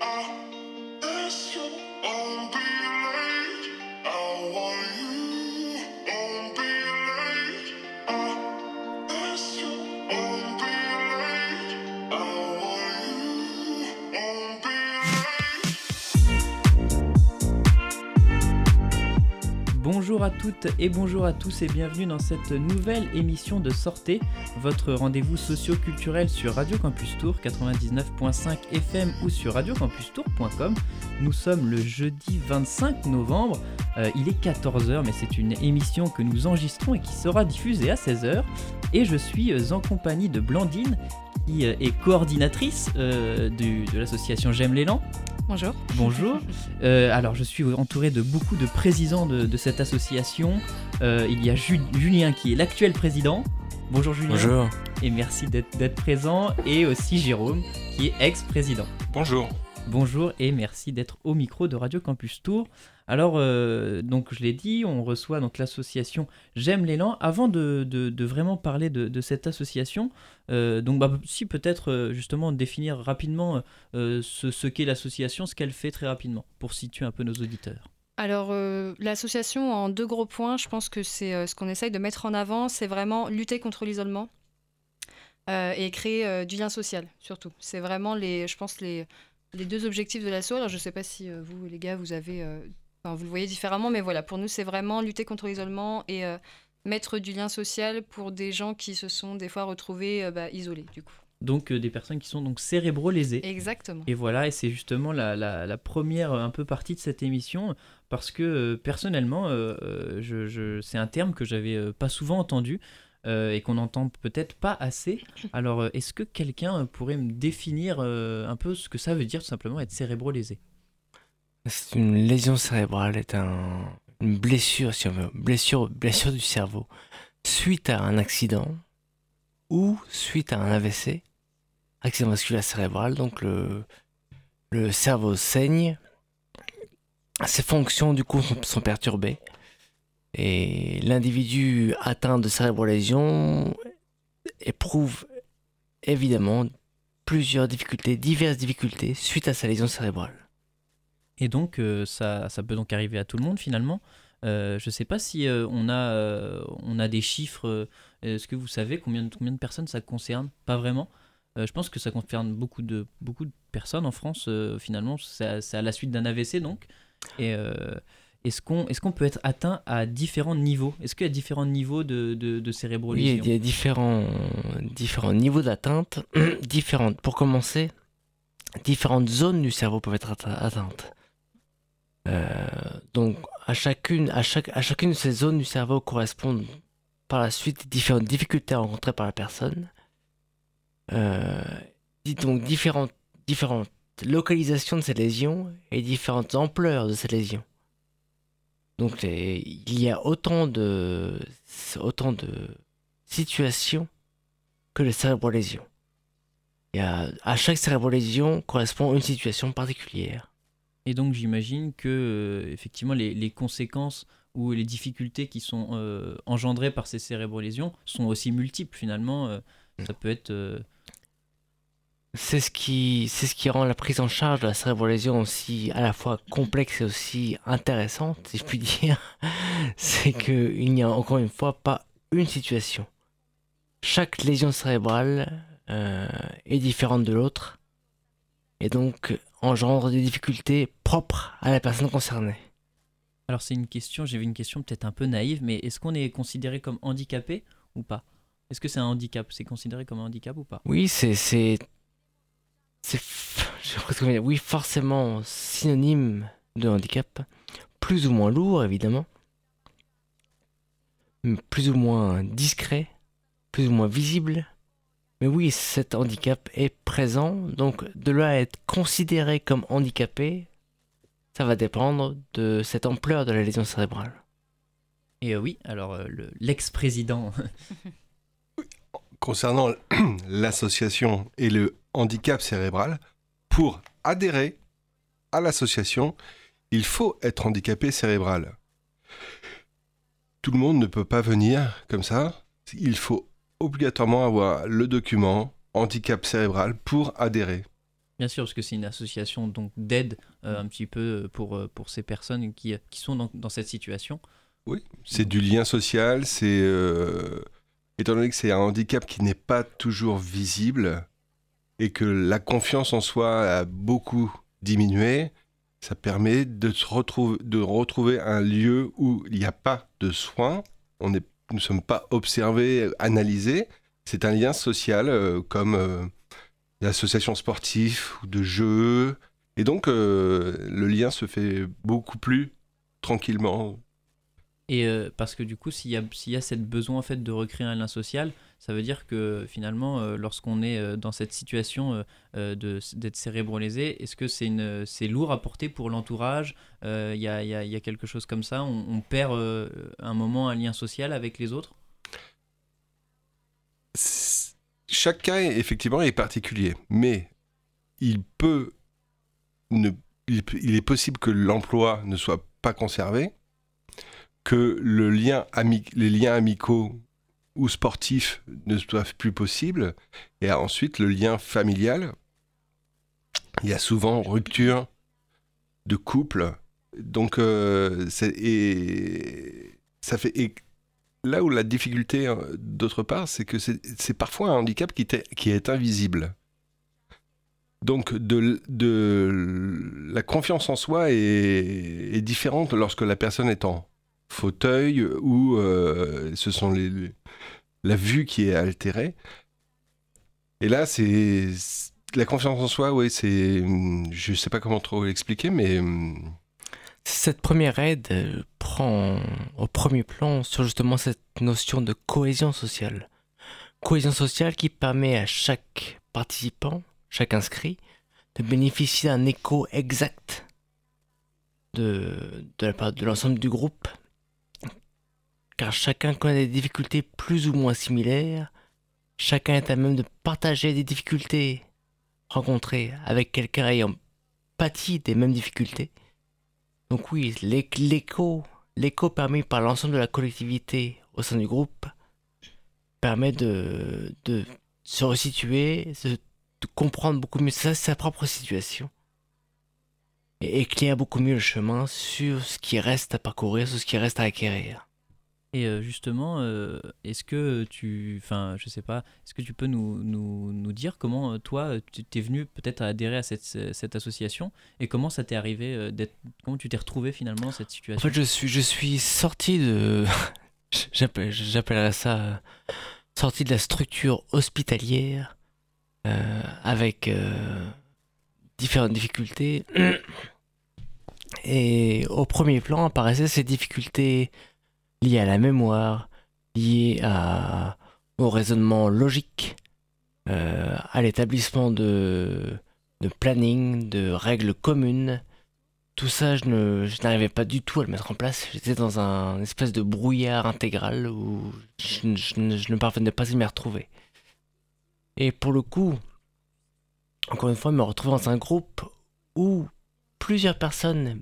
Bonjour toutes et bonjour à tous et bienvenue dans cette nouvelle émission de Sortez, votre rendez-vous socio-culturel sur Radio Campus Tour 99.5 FM ou sur radiocampustour.com. Nous sommes le jeudi 25 novembre, euh, il est 14h mais c'est une émission que nous enregistrons et qui sera diffusée à 16h et je suis euh, en compagnie de Blandine qui euh, est coordinatrice de l'association J'aime l'élan. Bonjour. Bonjour. Euh, alors, je suis entouré de beaucoup de présidents de, cette association. Euh, il y a Julien qui est l'actuel président. Bonjour Julien. Bonjour. Et merci d'être présent. Et aussi Jérôme qui est ex-président. Bonjour. Bonjour et merci d'être au micro de Radio Campus Tour. Alors, euh, donc je l'ai dit, on reçoit donc l'association J'aime l'élan. Avant de, vraiment parler de, cette association, euh, donc bah, si peut-être euh, justement définir rapidement ce, qu'est l'association, ce qu'elle fait très rapidement, pour situer un peu nos auditeurs. Alors, l'association, en deux gros points, je pense que c'est ce qu'on essaye de mettre en avant, c'est vraiment lutter contre l'isolement et créer du lien social, surtout. C'est vraiment, les, je les, deux objectifs de l'assaut. Alors, je ne sais pas si vous, les gars, vous avez. Euh, vous le voyez différemment, mais voilà, pour nous, c'est vraiment lutter contre l'isolement et euh, mettre du lien social pour des gens qui se sont des fois retrouvés bah, isolés, du coup. Donc des personnes qui sont donc cérébro-lésées. Exactement. Et voilà, et c'est justement la, la, première un peu partie de cette émission, parce que personnellement, je, c'est un terme que j'avais pas souvent entendu. Euh, et qu'on n'entend peut-être pas assez. Alors, euh, est-ce que quelqu'un pourrait me définir euh, un peu ce que ça veut dire tout simplement être cérébro-lésé? C'est une lésion cérébrale, est un, une blessure, si blessure, du cerveau suite à un accident ou suite à un AVC, accident vasculaire cérébral. Donc le, le cerveau saigne, ses fonctions du coup sont perturbées et l'individu atteint de cérébro-lésion éprouve évidemment plusieurs difficultés, diverses difficultés suite à sa lésion cérébrale. Et donc euh, ça, ça, peut donc arriver à tout le monde finalement. Euh, je ne sais pas si euh, on, a, on a des chiffres. Est-ce que vous savez combien, combien de personnes ça concerne? Pas vraiment. je pense que ça concerne beaucoup de, beaucoup de personnes en France. finalement, c'est à, la suite d'un AVC donc. Et est-ce qu'on est peut être atteint à différents niveaux? Est-ce qu'il y a différents niveaux de, de, de il y a différents, différents niveaux d'atteinte. Pour commencer, différentes zones du cerveau peuvent être atteintes. Euh, donc, à chacune, de ces zones du cerveau correspondent par la suite différentes difficultés rencontrées par la personne. Euh, donc, différentes, localisations de ces lésions et différentes ampleurs de ces lésions. Donc il y a autant de, de situations que les cérébrolésions. À chaque cérébrolésion correspond une situation particulière. Et donc j'imagine que euh, effectivement les, les, conséquences ou les difficultés qui sont euh, engendrées par ces cérébrolésions sont aussi multiples finalement. Euh, mm. ça peut être c'est ce qui c'est ce qui rend la prise en charge de la cérébrolésion aussi à la fois complexe et aussi intéressante si je puis dire c'est que il n'y a encore une fois pas une situation chaque lésion cérébrale euh, est différente de l'autre et donc engendre des difficultés propres à la personne concernée. Alors c'est une question j'ai vu une question peut-être un peu naïve mais est-ce qu'on est considéré comme handicapé ou pas? Est-ce que c'est un handicap? C'est considéré comme un handicap ou pas? Oui, c'est c'est oui forcément synonyme de handicap, plus ou moins lourd évidemment, plus ou moins discret, plus ou moins visible. Mais oui, cet handicap est présent, donc de là à être considéré comme handicapé, ça va dépendre de cette ampleur de la lésion cérébrale. Et euh, oui, alors euh, l'ex-président concernant l'association et le handicap cérébral, pour adhérer à l'association, il faut être handicapé cérébral. Tout le monde ne peut pas venir comme ça. Il faut obligatoirement avoir le document handicap cérébral pour adhérer. Bien sûr, parce que c'est une association donc d'aide euh, un petit peu pour, euh, pour ces personnes qui, qui sont dans, dans cette situation. Oui, c'est du lien social, c'est... euh, étant donné que c'est un handicap qui n'est pas toujours visible et que la confiance en soi a beaucoup diminué, ça permet de, se retrouver, de retrouver un lieu où il n'y a pas de soins, on est, nous ne sommes pas observés, analysés, c'est un lien social euh, comme euh, l'association sportive ou de jeux, et donc euh, le lien se fait beaucoup plus tranquillement. Et parce que du coup, s'il y, a, y a cette besoin en fait de recréer un lien social, ça veut dire que finalement, euh, lorsqu'on est euh, dans cette situation euh, d'être cérébrolésé, est-ce que c'est, une, c'est lourd à porter pour l'entourage Il y, a, y y a quelque chose comme ça On, perd un moment un lien social avec les autres? Chaque cas, effectivement, est particulier, mais il peut ne, il est possible que l'emploi ne soit pas conservé, que le lien ami- les liens amicaux ou sportifs ne soient plus possibles, et ensuite le lien familial. Il y a souvent rupture de couple, donc euh, et ça fait et là où la difficulté, euh, d'autre part, c'est que c'est parfois un handicap qui, qui est invisible. Donc, de, de la confiance en soi est, est différente lorsque la personne est en fauteuil ou euh, ce sont les, la vue qui est altérée. Et là, c'est la confiance en soi, oui, c'est. hum, Je sais pas comment trop l'expliquer, mais. hum, Cette première aide euh, prend au premier plan sur justement cette notion de cohésion sociale. Cohésion sociale qui permet à chaque participant, chaque inscrit, de bénéficier d'un écho exact de, de la part de l'ensemble du groupe. Car chacun connaît des difficultés plus ou moins similaires, chacun est à même de partager des difficultés rencontrées avec quelqu'un ayant pâti des mêmes difficultés. Donc oui, l'é- l'écho, l'écho permis par l'ensemble de la collectivité au sein du groupe permet de, se resituer, de, de comprendre beaucoup mieux sa, sa propre situation et éclaire beaucoup mieux le chemin sur ce qui reste à parcourir, sur ce qui reste à acquérir. Et euh, justement, euh, est-ce que tu, enfin, je sais pas, est-ce que tu peux nous, nous, nous dire comment euh, toi, tu t'es venu peut-être à adhérer à cette, cette association et comment ça t'est arrivé d'être, comment tu t'es retrouvé finalement dans cette En situation? fait, je suis, je suis sorti de. j'appelle- J'appellerais ça. sorti de la structure hospitalière euh, avec euh, différentes difficultés. Et au premier plan apparaissaient ces difficultés liées à la mémoire, liées à, au raisonnement logique, euh, à l'établissement de, de planning, de règles communes. Tout ça, je n'arrivais pas du tout à le mettre en place. J'étais dans un espèce de brouillard intégral où je, je ne parvenais pas à m'y retrouver. Et pour le coup, encore une fois, me retrouver dans un groupe où plusieurs personnes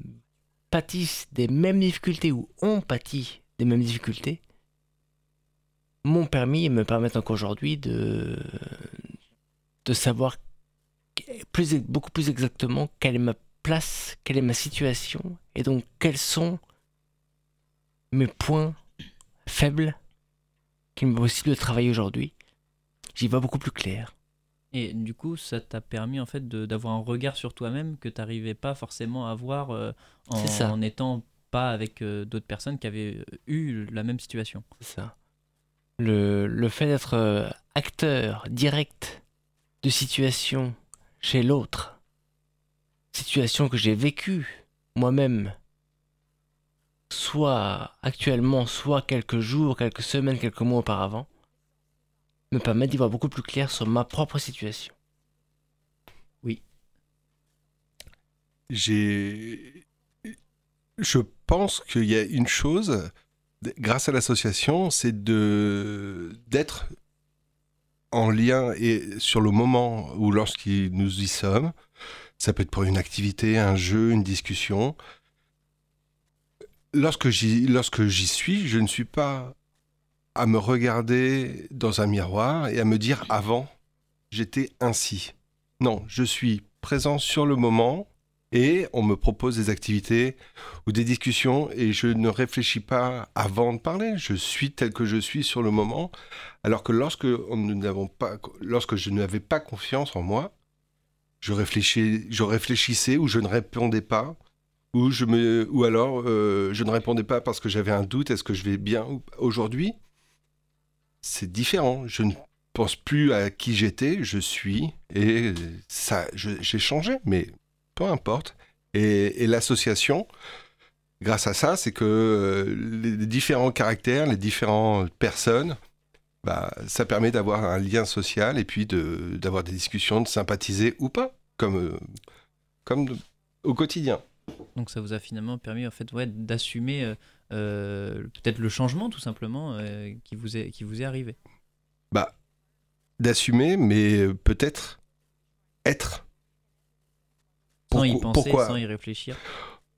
pâtissent des mêmes difficultés ou ont pâti des mêmes difficultés m'ont permis et me permettent encore aujourd'hui de, de savoir plus, beaucoup plus exactement quelle est ma place, quelle est ma situation, et donc quels sont mes points faibles qu'il me possible de travailler aujourd'hui. J'y vois beaucoup plus clair. Et du coup, ça t'a permis en fait de- d'avoir un regard sur toi-même que tu n'arrivais pas forcément à avoir euh, en, en étant pas avec euh, d'autres personnes qui avaient euh, eu la même situation. C'est ça. Le, le fait d'être euh, acteur direct de situation chez l'autre, situation que j'ai vécue moi-même, soit actuellement, soit quelques jours, quelques semaines, quelques mois auparavant, me permet d'y voir beaucoup plus clair sur ma propre situation. j'ai. Je pense qu'il y a une chose, grâce à l'association, c'est de d'être en lien et sur le moment où lorsqu'il nous y sommes, ça peut être pour une activité, un jeu, une discussion. Lorsque j'y lorsque j'y suis, je ne suis pas à me regarder dans un miroir et à me dire avant j'étais ainsi. Non, je suis présent sur le moment et on me propose des activités ou des discussions et je ne réfléchis pas avant de parler. Je suis tel que je suis sur le moment. Alors que lorsque, nous pas, lorsque je n'avais pas confiance en moi, je, réfléchis, je réfléchissais ou je ne répondais pas. Ou, je me, ou alors euh, je ne répondais pas parce que j'avais un doute, est-ce que je vais bien aujourd'hui C'est différent. Je ne pense plus à qui j'étais, je suis, et ça, j'ai changé, mais peu importe. Et, l'association, grâce à ça, c'est que euh, les différents caractères, les différentes personnes, bah, ça permet d'avoir un lien social et puis d'avoir des discussions, de sympathiser ou pas, comme, euh, comme au quotidien. Donc ça vous a finalement permis en fait ouais, d'assumer euh, peut-être le changement tout simplement qui, vous est, qui vous est arrivé. Bah, d'assumer, mais peut-être être. Sans y penser, pourquoi, sans y réfléchir.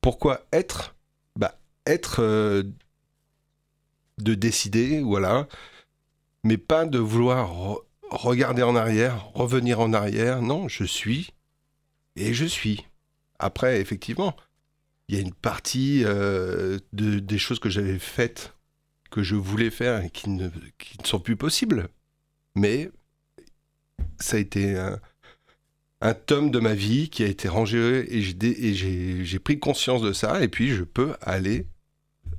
Pourquoi être Bah, être euh, de décider, voilà, mais pas de vouloir regarder en arrière, revenir en arrière. Non, je suis et je suis. Après, effectivement, il y a une partie euh, de, des choses que j'avais faites, que je voulais faire et qui ne, qui ne sont plus possibles. Mais ça a été un, tome de ma vie qui a été rangé et j'ai pris conscience de ça et puis je peux aller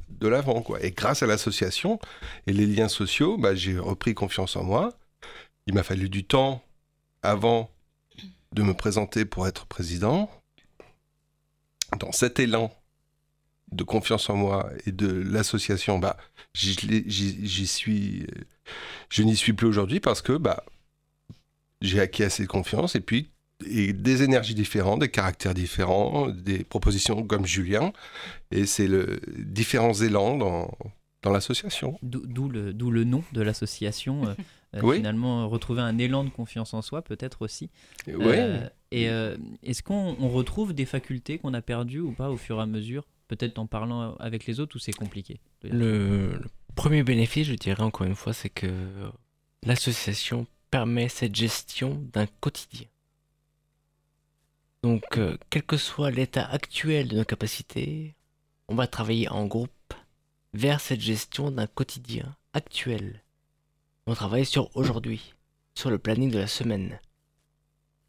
de l'avant. Et grâce à l'association et les liens sociaux, bah, j'ai repris confiance en moi. Il m'a fallu du temps avant de me présenter pour être président. Dans cet élan de confiance en moi et de l'association, bah, j'y suis, je n'y suis plus aujourd'hui parce que bah, j'ai acquis assez de confiance et puis et des énergies différentes, des caractères différents, des propositions comme Julien. Et c'est le différents élans dans, dans l'association. D'où le, le nom de l'association. Euh, euh, finalement, retrouver un élan de confiance en soi, peut-être aussi. Oui. Euh, et est-ce qu'on retrouve des facultés qu'on a perdues ou pas au fur et à mesure Peut-être en parlant avec les autres ou c'est compliqué le, le premier bénéfice, je dirais encore une fois, c'est que l'association permet cette gestion d'un quotidien. Donc, euh, quel que soit l'état actuel de nos capacités, on va travailler en groupe vers cette gestion d'un quotidien actuel. On travaille sur aujourd'hui, sur le planning de la semaine.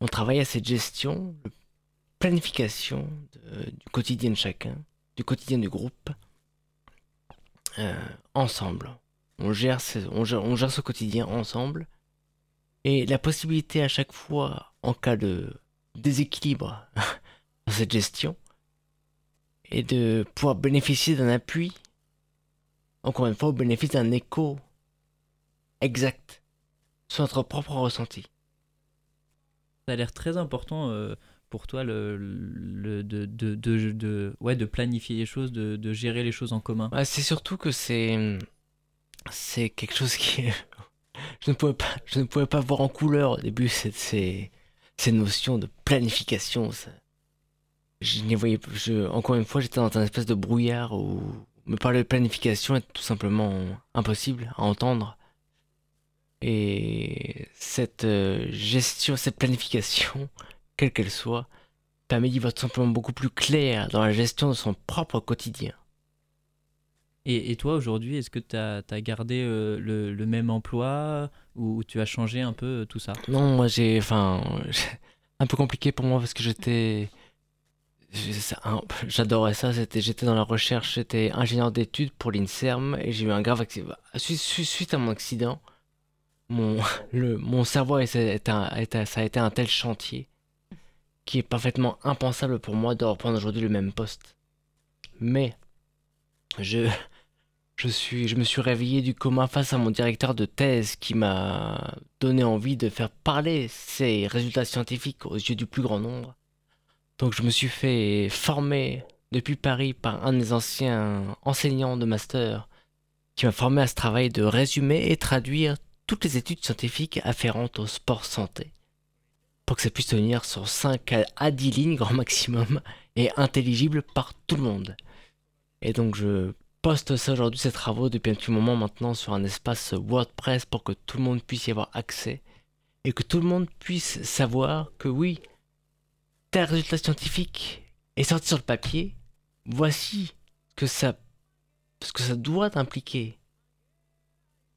On travaille à cette gestion, planification du quotidien de chacun, du quotidien du groupe, euh, ensemble. On gère ce quotidien ensemble et la possibilité à chaque fois, en cas de déséquilibre dans cette gestion, est de pouvoir bénéficier d'un appui, encore une fois, au bénéfice d'un écho exact sur notre propre ressenti. Ça a l'air très important euh, pour toi le, le de, de, de, ouais, de planifier les choses, de, gérer les choses en commun. c'est surtout que c'est c'est quelque chose qui je ne pouvais pas, je ne pouvais pas voir en couleur au début ces, ces, notions de planification. Je n'y voyais, je, encore une fois, j'étais dans un espèce de brouillard où me parler de planification est tout simplement impossible à entendre. Et cette euh, gestion, cette planification, quelle qu'elle soit, permet d'y voir tout simplement beaucoup plus clair dans la gestion de son propre quotidien. Et, toi, aujourd'hui, est-ce que tu as, gardé euh, le, même emploi ou tu as changé un peu euh, tout ça? Non, moi j'ai. Enfin. un peu compliqué pour moi parce que j'étais. J'adorais ça, j'étais dans la recherche, j'étais ingénieur d'études pour l'INSERM et j'ai eu un grave accident. Suite à mon accident, mon, le, mon cerveau a été, ça a été un tel chantier qui est parfaitement impensable pour moi de reprendre aujourd'hui le même poste. Mais je, je, me suis réveillé du coma face à mon directeur de thèse qui m'a donné envie de faire parler ces résultats scientifiques aux yeux du plus grand nombre. Donc je me suis fait former depuis Paris par un des anciens enseignants de master qui m'a formé à ce travail de résumer et traduire toutes les études scientifiques afférentes au sport santé pour que ça puisse tenir sur 5 à 10 lignes grand maximum et intelligible par tout le monde. Et donc je poste ça aujourd'hui, ces travaux, depuis un petit moment maintenant sur un espace WordPress pour que tout le monde puisse y avoir accès et que tout le monde puisse savoir que oui, tel résultat scientifique est sorti sur le papier, voici que ça, ce que ça doit impliquer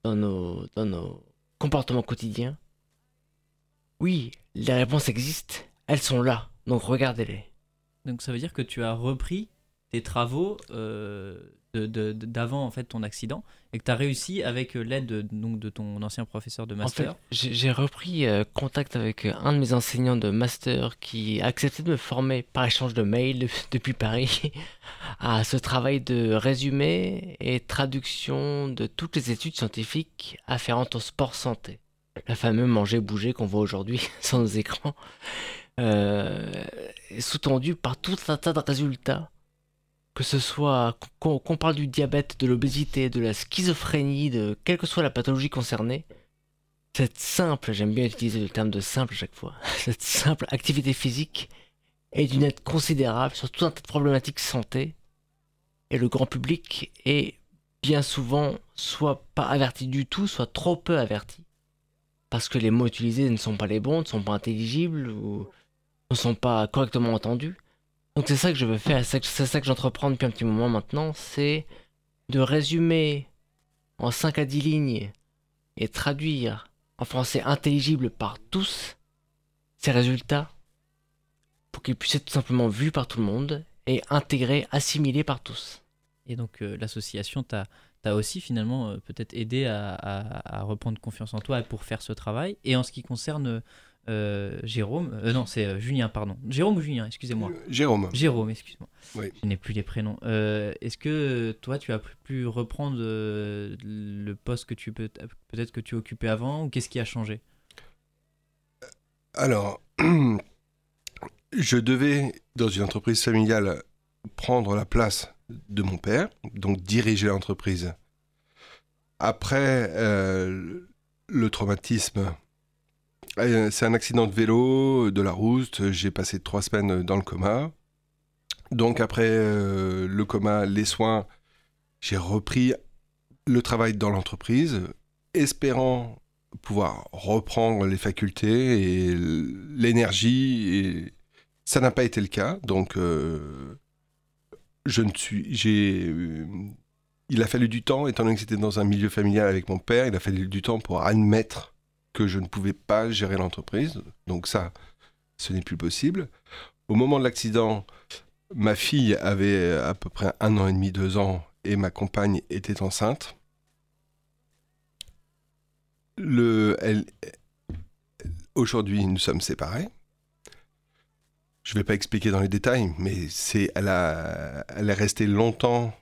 dans nos, dans nos comportements quotidiens. Oui, les réponses existent, elles sont là, donc regardez-les. Donc ça veut dire que tu as repris tes travaux euh, d'avant en fait ton accident et que tu as réussi avec l'aide de, donc, de ton ancien professeur de En master. fait, j'ai repris euh, contact avec euh, un de mes enseignants de master qui a accepté de me former par échange de mails de- depuis Paris à ce travail de résumé et traduction de toutes les études scientifiques afférentes au sport santé. La fameuse manger-bouger qu'on voit aujourd'hui sur nos écrans, euh, sous-tendu par tout un tas de résultats que ce soit qu'on parle du diabète, de l'obésité, de la schizophrénie, de quelle que soit la pathologie concernée, cette simple, j'aime bien utiliser le terme de simple à chaque fois, cette simple activité physique est d'une aide considérable sur tout un tas de problématiques santé, et le grand public est bien souvent soit pas averti du tout, soit trop peu averti, parce que les mots utilisés ne sont pas les bons, ne sont pas intelligibles, ou ne sont pas correctement entendus. Donc c'est ça que je veux faire, c'est ça que j'entreprends depuis un petit moment maintenant, c'est de résumer en 5 à 10 lignes et traduire en français intelligible par tous ces résultats pour qu'ils puissent être tout simplement vus par tout le monde et intégrés, assimilés par tous. Et donc euh, l'association t'a aussi finalement euh, peut-être aidé à, à- à reprendre confiance en toi pour faire ce travail. Et en ce qui concerne euh, Jérôme, euh, non c'est euh, Julien, pardon. Jérôme ou Julien, excusez-moi. Jérôme. Jérôme, excuse-moi. Oui. Je n'ai plus les prénoms. Est-ce que toi, tu as pu- reprendre le poste que tu peux peut-être que tu occupais avant ou qu'est-ce qui a changé? Alors, je devais, dans une entreprise familiale, prendre la place de mon père, donc diriger l'entreprise. Après le traumatisme, c'est un accident de vélo, de la rouste, j'ai passé trois semaines dans le coma. Donc après euh, le coma, les soins, j'ai repris le travail dans l'entreprise, espérant pouvoir reprendre les facultés et l'énergie. Ça n'a pas été le cas. Donc, euh, je ne suis. Euh, il a fallu du temps, étant donné que c'était dans un milieu familial avec mon père, il a fallu du temps pour admettre que je ne pouvais pas gérer l'entreprise. Donc ça, ce n'est plus possible. Au moment de l'accident, ma fille avait à peu près un an et demi, deux ans, et ma compagne était enceinte le, elle, aujourd'hui, nous sommes séparés. Je ne vais pas expliquer dans les détails, mais c'est, elle, a, elle est restée longtemps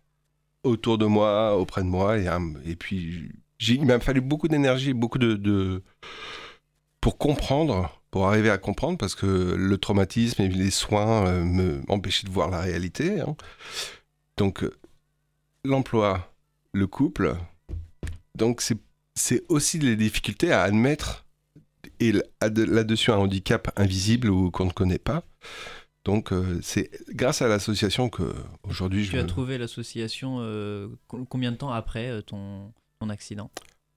autour de moi, auprès de moi, et, et puis il m'a fallu beaucoup d'énergie, beaucoup de, de- pour comprendre, pour arriver à comprendre, parce que le traumatisme et les soins euh, me m'empêchaient de voir la réalité. hein. Donc, euh, l'emploi, le couple, donc c'est c'est aussi les difficultés à admettre et là-dessus un handicap invisible ou qu'on ne connaît pas. Donc euh, c'est grâce à l'association que aujourd'hui je Tu as me- trouvé l'association euh, co- combien de temps après ton, accident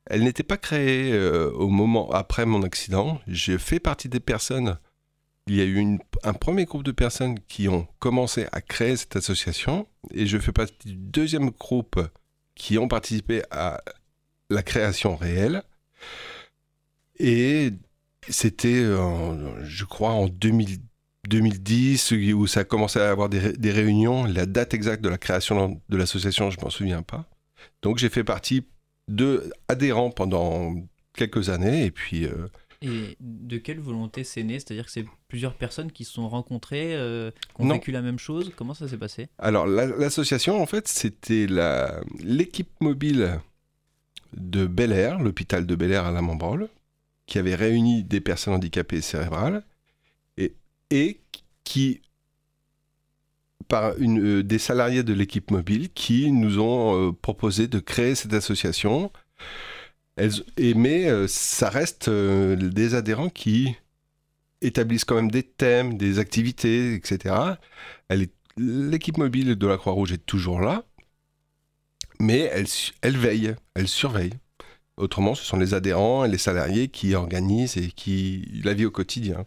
Elle n'était pas créée euh, au moment après mon accident. Je fais partie des personnes. Il y a eu un premier groupe de personnes qui ont commencé à créer cette association et je fais partie du deuxième groupe qui ont participé à la création réelle. Et c'était, je crois, en 2000 2010 où ça a commencé à avoir des, des réunions. La date exacte de la création de l'association, je m'en souviens pas. Donc j'ai fait partie de adhérents pendant quelques années et puis euh, Et de quelle volonté c'est né? C'est-à-dire que c'est plusieurs personnes qui se sont rencontrées, euh, qui ont Non. vécu la même chose? Comment ça s'est passé? Alors la- l'association en fait c'était la l'équipe mobile de Bel Air, l'hôpital de Bel Air à la Membrole, qui avait réuni des personnes handicapées cérébrales et, et qui par une, euh, des salariés de l'équipe mobile qui nous ont euh, proposé de créer cette association. Elles, et, mais euh, ça reste des adhérents qui établissent quand même des thèmes, des activités, etc. L'équipe mobile de la Croix-Rouge est toujours là, mais elle, elle veille, elle surveille. Autrement, ce sont les adhérents et les salariés qui organisent et qui la vie au quotidien.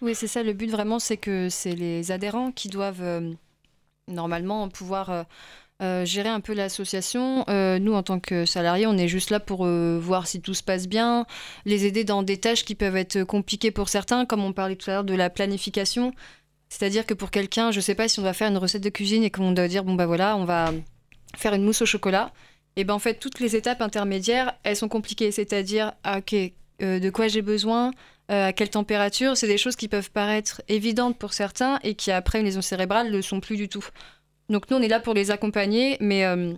Oui, c'est ça. Le but vraiment, c'est que c'est les adhérents qui doivent normalement pouvoir euh, gérer un peu l'association. Euh, nous, en tant que salariés, on est juste là pour euh, voir si tout se passe bien, les aider dans des tâches qui peuvent être compliquées pour certains, comme on parlait tout à l'heure de la planification. C'est-à-dire que pour quelqu'un, je ne sais pas si on doit faire une recette de cuisine et qu'on doit dire, bon bah voilà, on va faire une mousse au chocolat. Et ben en fait, toutes les étapes intermédiaires, elles sont compliquées. C'est-à-dire, ah, ok, de quoi j'ai besoin, à quelle température, c'est des choses qui peuvent paraître évidentes pour certains et qui après une lésion cérébrale ne le sont plus du tout. Donc nous, on est là pour les accompagner, mais euh,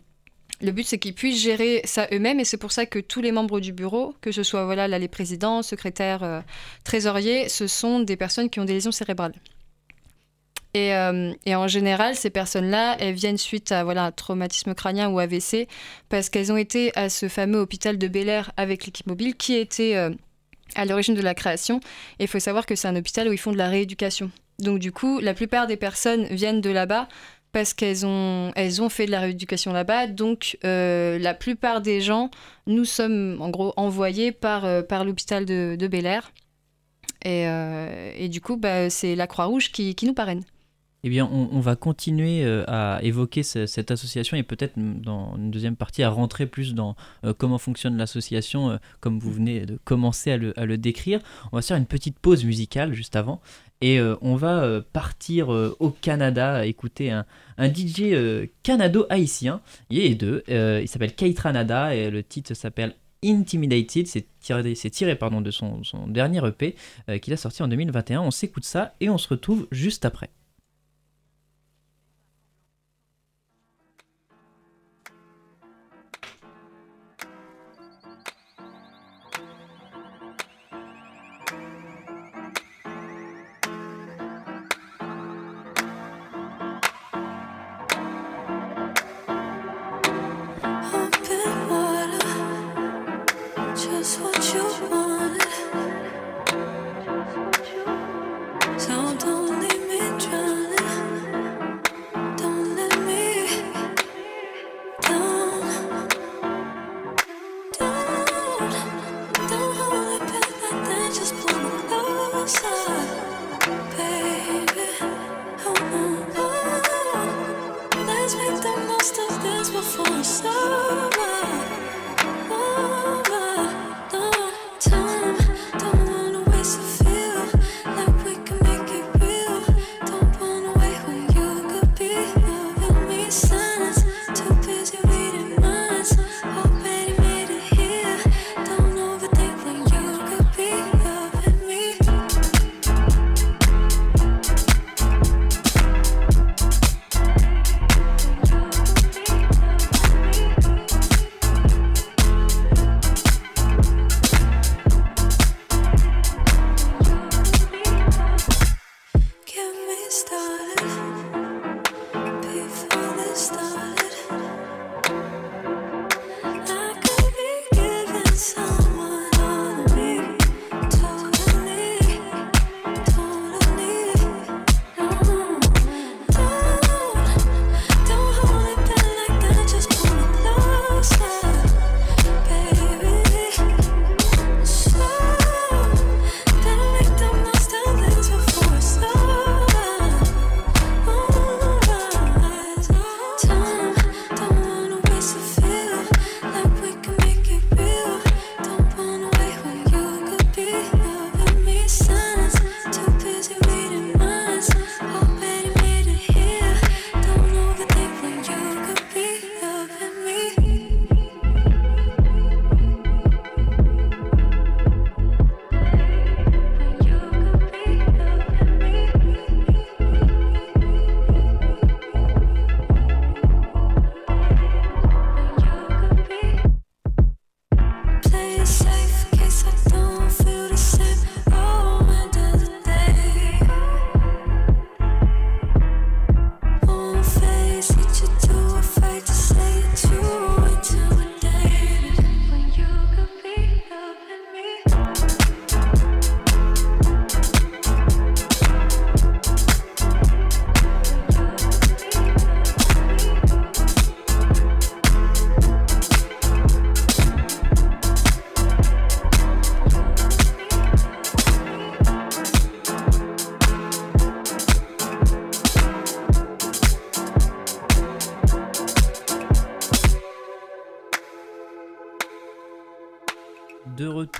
le but, c'est qu'ils puissent gérer ça eux-mêmes. Et c'est pour ça que tous les membres du bureau, que ce soit voilà, là, les présidents, secrétaires, euh, trésoriers, ce sont des personnes qui ont des lésions cérébrales. Et, euh, et, en général, ces personnes-là, elles viennent suite à voilà, un traumatisme crânien ou AVC, parce qu'elles ont été à ce fameux hôpital de Bel Air avec l'équipe mobile, qui était à l'origine de la création. Et il faut savoir que c'est un hôpital où ils font de la rééducation. Donc du coup, la plupart des personnes viennent de là-bas parce qu'elles ont, elles ont fait de la rééducation là-bas. Donc, euh, la plupart des gens, nous sommes en gros envoyés par, euh, par l'hôpital de, Bel Air. Et, euh, et, du coup, bah, c'est la Croix-Rouge qui, qui, nous parraine. Eh bien, on, va continuer à évoquer cette association et peut-être dans une deuxième partie à rentrer plus dans comment fonctionne l'association, comme vous venez de commencer à le, à décrire. On va faire une petite pause musicale juste avant et euh, on va euh, partir euh, au Canada écouter un, DJ canado-haïtien. Il est deux. il s'appelle Keitranada et le titre s'appelle Intimidated. C'est tiré, pardon, de son dernier EP qu'il a sorti en 2021. On s'écoute ça et on se retrouve juste après.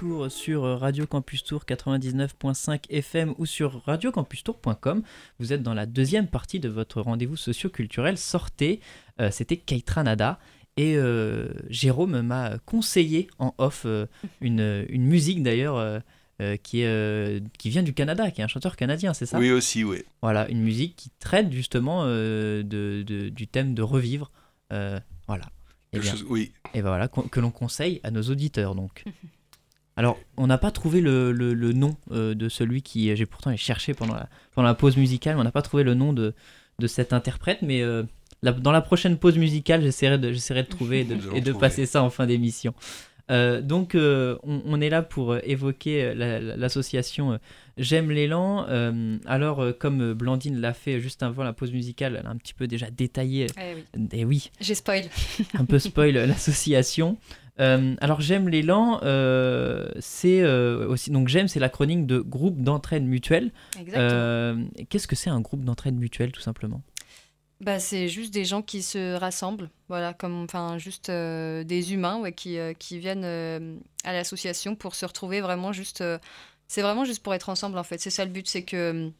Retour sur Radio Campus Tour 99.5 FM ou sur radiocampustour.com. Vous êtes dans la deuxième partie de votre rendez-vous socio-culturel. Sortez, euh, c'était Kaitranada. Et euh, Jérôme m'a conseillé en off euh, une, une, musique d'ailleurs qui, qui vient du Canada, qui est un chanteur canadien, c'est ça? Oui, aussi, oui. Voilà, une musique qui traite justement de, de, du thème de revivre. voilà. Et, bien, oui. et ben voilà, que l'on conseille à nos auditeurs donc. Alors, on n'a pas trouvé le, le, nom euh, de celui qui. J'ai pourtant cherché pendant la, pendant la pause musicale, mais on n'a pas trouvé le nom de, de cet interprète. Mais euh, dans la prochaine pause musicale, j'essaierai de, de trouver et de, et de passer ça en fin d'émission. Euh, donc, on, est là pour évoquer l'association J'aime l'élan. alors, comme Blandine l'a fait juste avant la pause musicale, elle a un petit peu déjà détaillé. Eh oui. Et oui. J'ai spoil. un peu spoil l'association. Euh, alors j'aime l'élan, euh, c'est euh, aussi donc j'aime c'est la chronique de groupe d'entraide mutuelle. Qu'est-ce que c'est un groupe d'entraide mutuelle tout simplement? Bah, c'est juste des gens qui se rassemblent, voilà, comme enfin juste des humains ouais, qui, qui viennent à l'association pour se retrouver vraiment juste. c'est vraiment juste pour être ensemble en fait. C'est ça le but, c'est que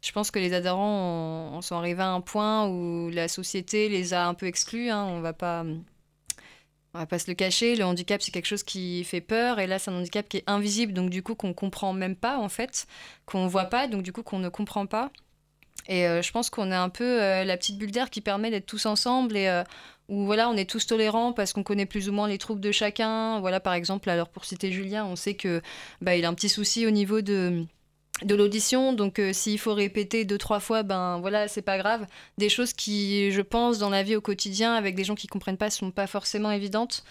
je pense que les adhérents en, sont arrivés à un point où la société les a un peu exclus. Hein, on va pas on va pas se le cacher, le handicap c'est quelque chose qui fait peur et là c'est un handicap qui est invisible donc du coup qu'on comprend même pas en fait, qu'on voit pas donc du coup qu'on ne comprend pas. Et euh, je pense qu'on est un peu euh, la petite bulle d'air qui permet d'être tous ensemble et euh, où voilà, on est tous tolérants parce qu'on connaît plus ou moins les troubles de chacun. Voilà par exemple, alors pour citer Julien, on sait que bah, il a un petit souci au niveau de de l'audition. Donc, euh, s'il faut répéter deux, trois fois, ben voilà, c'est pas grave. Des choses qui, je pense, dans la vie au quotidien, avec des gens qui comprennent pas, sont pas forcément évidentes.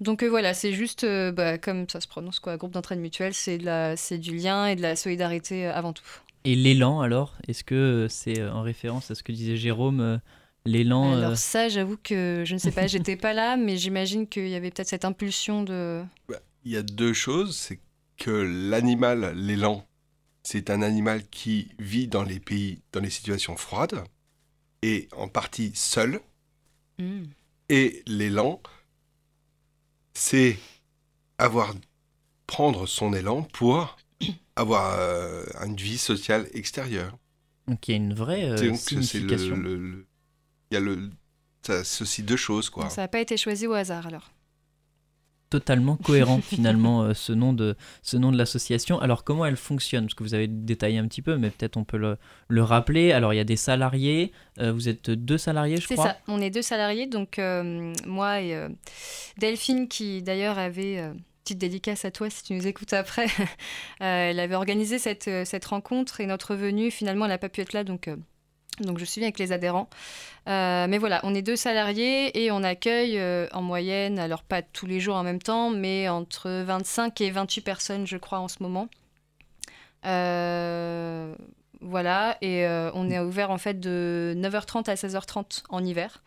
Donc euh, voilà, c'est juste, euh, bah, comme ça se prononce, quoi, groupe d'entraide mutuelle, c'est, c'est du lien et de la solidarité avant tout. Et l'élan, alors Est-ce que c'est en référence à ce que disait Jérôme L'élan. Alors, ça, j'avoue que je ne sais pas, j'étais pas là, mais j'imagine qu'il y avait peut-être cette impulsion de. Bah, il y a deux choses. C'est que l'animal, l'élan, c'est un animal qui vit dans les pays, dans les situations froides, et en partie seul. Hmm. Et l'élan, c'est avoir prendre son élan pour avoir euh, une vie sociale extérieure. Donc il y a une vraie euh, signification. il y a le, ça associe deux choses quoi. ça n'a pas été choisi au hasard alors totalement cohérent finalement euh, ce nom de ce nom de l'association. Alors comment elle fonctionne? Parce que vous avez détaillé un petit peu, mais peut-être on peut le, le, rappeler. Alors il y a des salariés. Euh, vous êtes deux salariés, je crois. C'est ça. On est deux salariés. Donc euh, moi et Delphine, qui d'ailleurs avait petite dédicace à toi si tu nous écoutes après. elle avait organisé cette, cette rencontre et notre venue. Finalement, elle n'a pas pu être là, donc donc je suis avec les adhérents. Euh, mais voilà, on est deux salariés et on accueille euh, en moyenne, alors pas tous les jours en même temps, mais entre 25 et 28 personnes, je crois, en ce moment. Euh, voilà, et euh, on est ouvert en fait de 9h30 à 16h30 en hiver.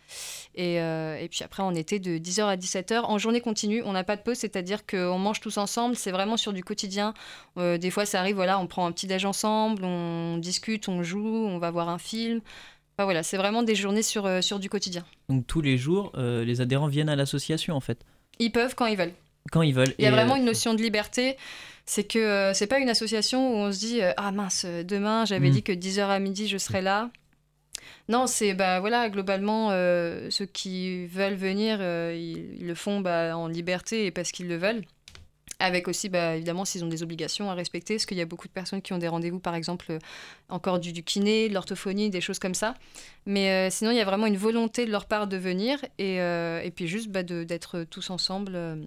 Et, euh, et, puis après en été de 10h à 17h. En journée continue, on n'a pas de pause, c'est-à-dire qu'on mange tous ensemble, c'est vraiment sur du quotidien. Euh, des fois ça arrive, voilà, on prend un petit déj ensemble, on discute, on joue, on va voir un film. Enfin, voilà, c'est vraiment des journées sur, sur du quotidien. Donc tous les jours, les adhérents viennent à l'association en fait? Ils peuvent quand ils veulent. Quand ils veulent. Il y a vraiment une notion de liberté c'est que euh, c'est pas une association où on se dit euh, ah mince demain j'avais mm. dit que 10h à midi je serais là. Non c'est bah voilà globalement euh, ceux qui veulent venir ils, le font bah, en liberté et parce qu'ils le veulent. Avec aussi bah, évidemment s'ils ont des obligations à respecter parce qu'il y a beaucoup de personnes qui ont des rendez-vous par exemple encore du, du kiné de l'orthophonie des choses comme ça. Mais sinon il y a vraiment une volonté de leur part de venir et, et puis juste bah, d'être tous ensemble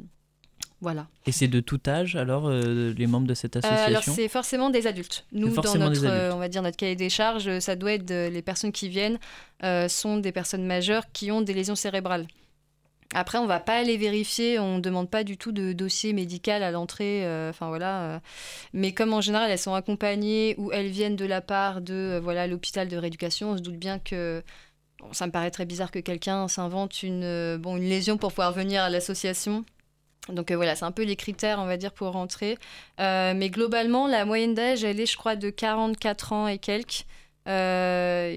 voilà. Et c'est de tout âge alors euh, les membres de cette association Alors c'est forcément des adultes. Nous dans notre on va dire notre cahier des charges, ça doit être les personnes qui viennent euh, sont des personnes majeures qui ont des lésions cérébrales. Après, on va pas aller vérifier, on ne demande pas du tout de dossier médical à l'entrée, euh, voilà. mais comme en général, elles sont accompagnées ou elles viennent de la part de voilà l'hôpital de rééducation, on se doute bien que ça me paraît très bizarre que quelqu'un s'invente une, bon, une lésion pour pouvoir venir à l'association. Donc euh, voilà, c'est un peu les critères, on va dire, pour rentrer. Euh, mais globalement, la moyenne d'âge, elle est, je crois, de 44 ans et quelques. Euh,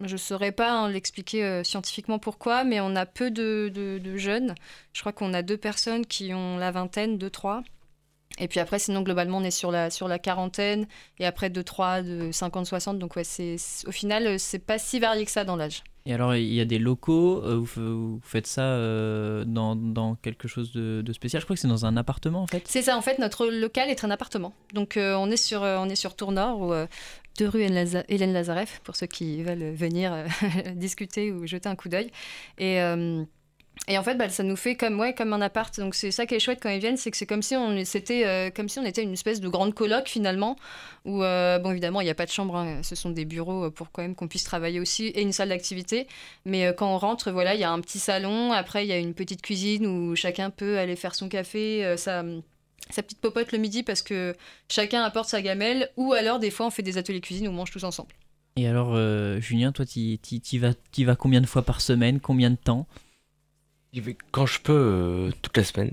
Je ne saurais pas hein, l'expliquer scientifiquement pourquoi, mais on a peu de, de jeunes. Je crois qu'on a deux personnes qui ont la vingtaine, deux, trois. Et puis après, sinon, globalement, on est sur la, sur la quarantaine. Et après, deux, trois, de 50, 60. Donc, ouais, c'est, au final, euh, c'est pas si varié que ça dans l'âge. Et alors, il y a des locaux, euh, vous, vous faites ça euh, dans, dans quelque chose de, de spécial? Je crois que c'est dans un appartement en fait. C'est ça, en fait, notre local est un appartement. Donc, euh, on, est sur, on est sur Tour-Nord, ou euh, deux rue Hélène Laza- Hélène Lazareff, pour ceux qui veulent venir discuter ou jeter un coup d'œil. Et, et en fait, bah, ça nous fait comme, ouais, comme un appart. Donc, c'est ça qui est chouette quand ils viennent, c'est que c'est comme, si on- euh, comme si on était une espèce de grande coloc, finalement, où, euh, bon, évidemment, il n'y a pas de chambre, hein, ce sont des bureaux euh, pour quand même qu'on puisse travailler aussi, et une salle d'activité. Mais quand on rentre, voilà, il y a un petit salon, après, il y a une petite cuisine où chacun peut aller faire son café, sa, sa petite popote le midi, parce que chacun apporte sa gamelle, ou alors, des fois, on fait des ateliers cuisine où on mange tous ensemble. Et alors, Julien, toi, t'y- t'y vas, t'y vas combien de fois par semaine? Combien de temps? J'y vais quand je peux, euh, toute la semaine.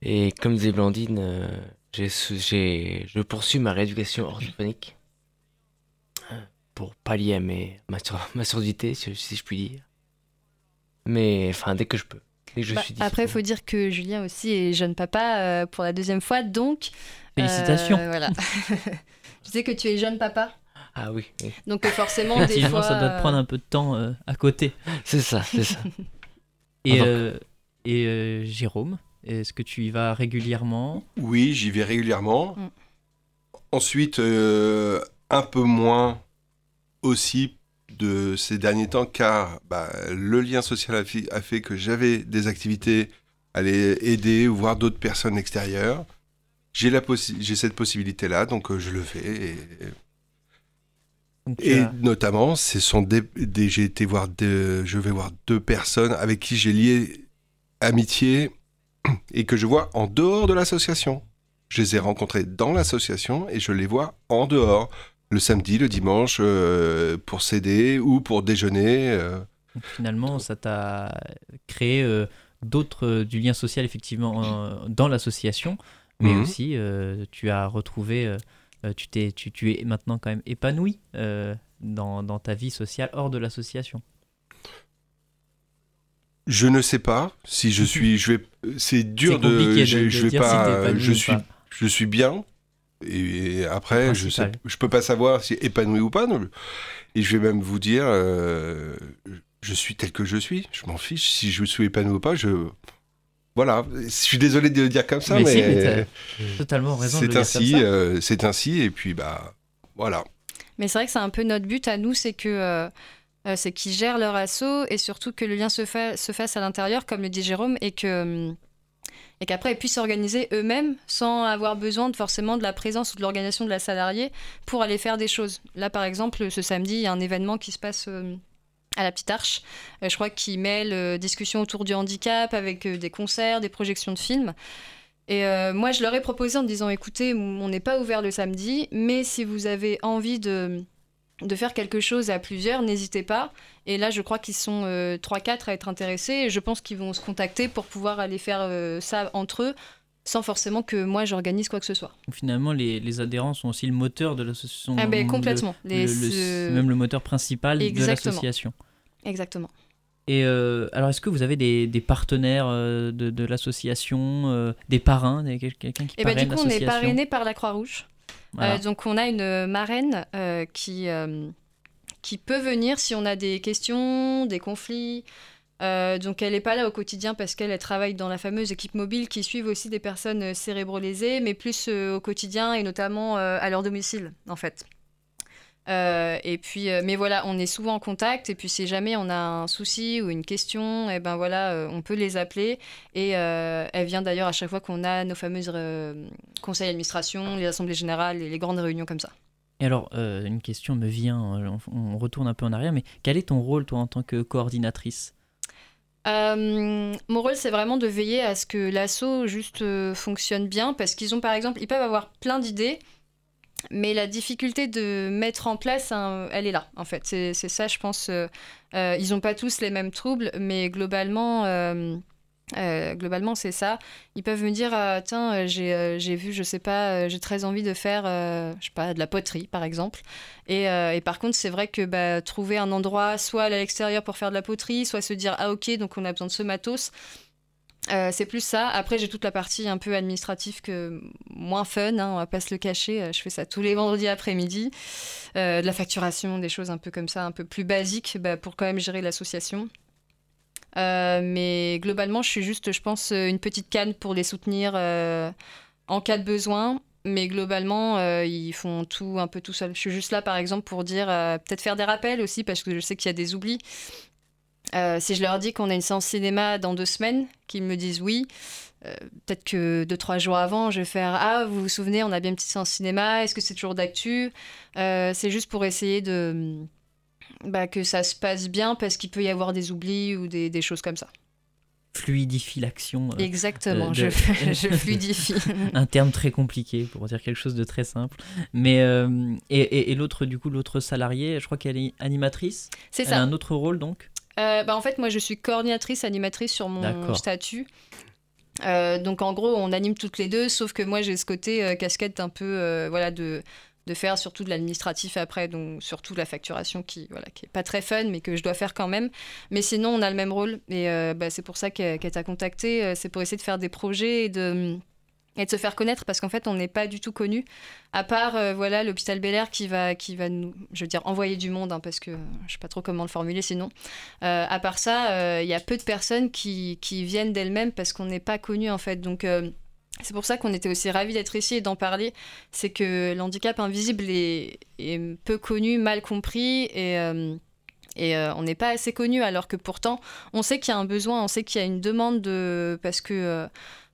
Et comme disait Blandine, euh, j'ai, je poursuis ma rééducation orthophonique euh, pour pallier à mes, ma, sur- ma surdité, si, si je puis dire. Mais enfin, dès que je peux. Dès que je Bah, suis après, il faut dire que Julien aussi est jeune papa euh, pour la deuxième fois, donc... euh, Félicitations voilà. Je sais que tu es jeune papa, Ah oui, oui. donc forcément, des Effectivement, fois... ça doit te prendre un peu de temps euh, à côté. c'est ça, c'est ça. Et, euh, et euh, Jérôme, est-ce que tu y vas régulièrement? Oui, j'y vais régulièrement. Mm. Ensuite, euh, un peu moins aussi de ces derniers temps, car bah, le lien social a, fi- a fait que j'avais des activités à aller aider ou voir d'autres personnes extérieures. J'ai la possi- j'ai cette possibilité-là, donc euh, je le fais. Et, et as- notamment, ce sont des, des- j'ai été voir deux, je vais voir deux personnes avec qui j'ai lié amitié et que je vois en dehors de l'association. Je les ai rencontrés dans l'association et je les vois en dehors, le samedi, le dimanche, euh, pour s'aider ou pour déjeuner. euh. finalement, ça t'a créé euh, d'autres du lien social effectivement dans l'association, mais Mhm. aussi tu as retrouvé, euh, tu, t'es, tu, tu es maintenant quand même épanoui euh, dans, dans ta vie sociale hors de l'association. Je ne sais pas si je suis, je vais, c'est dur C'est de, je, de je vais si pas, je suis, pas. je suis bien. Et après, je je peux pas savoir si épanoui ou pas. non. Et je vais même vous dire, euh, je suis tel que je suis. Je m'en fiche si je suis épanoui ou pas. Je, voilà. Je suis désolé de le dire comme ça, Mais mais, si, mais t'as totalement raison c'est ainsi. euh, c'est ainsi. Et puis bah, voilà. Mais c'est vrai que c'est un peu notre but à nous, c'est que euh, euh, c'est qu'ils gèrent leur assaut et surtout que le lien se, fa- se fasse à l'intérieur, comme le dit Jérôme, et que et qu'après ils puissent s'organiser eux-mêmes sans avoir besoin de forcément de la présence ou de l'organisation de la salariée pour aller faire des choses. Là, par exemple, ce samedi, il y a un événement qui se passe. euh, à la petite arche, Euh, je crois qu'il mêle euh, discussion autour du handicap avec euh, des concerts, des projections de films. Et euh, moi, je leur ai proposé en disant, écoutez, on n'est pas ouvert le samedi, mais si vous avez envie de, de faire quelque chose à plusieurs, n'hésitez pas. Et là, je crois qu'ils sont euh, 3-4 à être intéressés. Et je pense qu'ils vont se contacter pour pouvoir aller faire euh, ça entre eux, sans forcément que moi, j'organise quoi que ce soit. Finalement, les, les adhérents sont aussi le moteur de l'association. Ah ben, complètement. le- Les- le- ce- c'est même le moteur principal de Exactement. l'association. Exactement. Et euh, alors, est-ce que vous avez des, des partenaires euh, de, de l'association, euh, des parrains, des- quelqu'un qui Et ben, parraine du coup, on est parrainé par la Croix-Rouge. Voilà. Donc on a une marraine qui, qui peut venir si on a des questions, des conflits. Donc elle n'est pas là au quotidien parce qu'elle elle travaille dans la fameuse équipe mobile qui suivent aussi des personnes cérébrolésées, mais plus au quotidien et notamment à leur domicile en fait. Euh, et puis, euh, mais voilà, on est souvent en contact. Et puis, si jamais on a un souci ou une question, et ben voilà, euh, on peut les appeler. Et elle vient d'ailleurs à chaque fois qu'on a nos fameuses conseils d'administration, les assemblées générales et les grandes réunions comme ça. Et alors, une question me vient, on, on retourne un peu en arrière, mais quel est ton rôle, toi, en tant que coordinatrice? Euh, mon rôle, c'est vraiment de veiller à ce que l'assaut juste euh, fonctionne bien, parce qu'ils ont par exemple, ils peuvent avoir plein d'idées, mais la difficulté de mettre en place, elle est là, en fait. C'est ça, je pense. euh, euh, ils n'ont pas tous les mêmes troubles, mais globalement, euh, globalement, c'est ça. Ils peuvent me dire, tiens, j'ai vu, je sais pas, j'ai très envie de faire, je sais pas, de la poterie, par exemple. Et, et par contre, c'est vrai que bah, trouver un endroit, soit à l'extérieur pour faire de la poterie, soit se dire, ah ok, donc on a besoin de ce matos. Euh, c'est plus ça. Après, j'ai toute la partie un peu administrative que moins fun, hein, on va pas se le cacher. Euh, je fais ça tous les vendredis après-midi. Euh, de la facturation, des choses un peu comme ça, un peu plus basiques bah, pour quand même gérer l'association. mais globalement, je suis juste, je pense, une petite canne pour les soutenir en cas de besoin. Mais globalement, ils font tout un peu tout seul. Je suis juste là, par exemple, pour dire, peut-être faire des rappels aussi, parce que je sais qu'il y a des oublis. Euh, si je leur dis qu'on a une séance cinéma dans deux semaines, qu'ils me disent oui, euh, peut-être que deux, trois jours avant, je vais faire Ah, vous vous souvenez, on a bien une petite séance cinéma, est-ce que c'est toujours d'actu? Euh, C'est juste pour essayer de. Bah, que ça se passe bien parce qu'il peut y avoir des oublis ou des, des choses comme ça. Fluidifie l'action. Exactement, je, je, fluidifie. Un terme très compliqué pour dire quelque chose de très simple. Mais et, et, l'autre, du coup, l'autre salarié, je crois qu'elle est animatrice. C'est ça. a un autre rôle donc? Euh, bah, En fait, moi, je suis coordinatrice, animatrice sur mon statut. Euh, donc, en gros, on anime toutes les deux, sauf que moi, j'ai ce côté euh, casquette un peu voilà, de, de faire surtout de l'administratif après, donc surtout de la facturation qui voilà qui est pas très fun, mais que je dois faire quand même. Mais sinon, on a le même rôle et bah, c'est pour ça qu'elle t'a contacté. C'est pour essayer de faire des projets et de et de se faire connaître parce qu'en fait on n'est pas du tout connu à part euh, voilà l'hôpital Bel Air qui va qui va nous je veux dire envoyer du monde hein, parce que je sais pas trop comment le formuler sinon euh, à part ça euh, il y a peu de personnes qui, qui viennent d'elles-mêmes parce qu'on n'est pas connu en fait donc c'est pour ça qu'on était aussi ravis d'être ici et d'en parler. C'est que l'handicap invisible est, est, peu connu, mal compris et, et on n'est pas assez connu alors que pourtant on sait qu'il y a un besoin, on sait qu'il y a une demande de parce que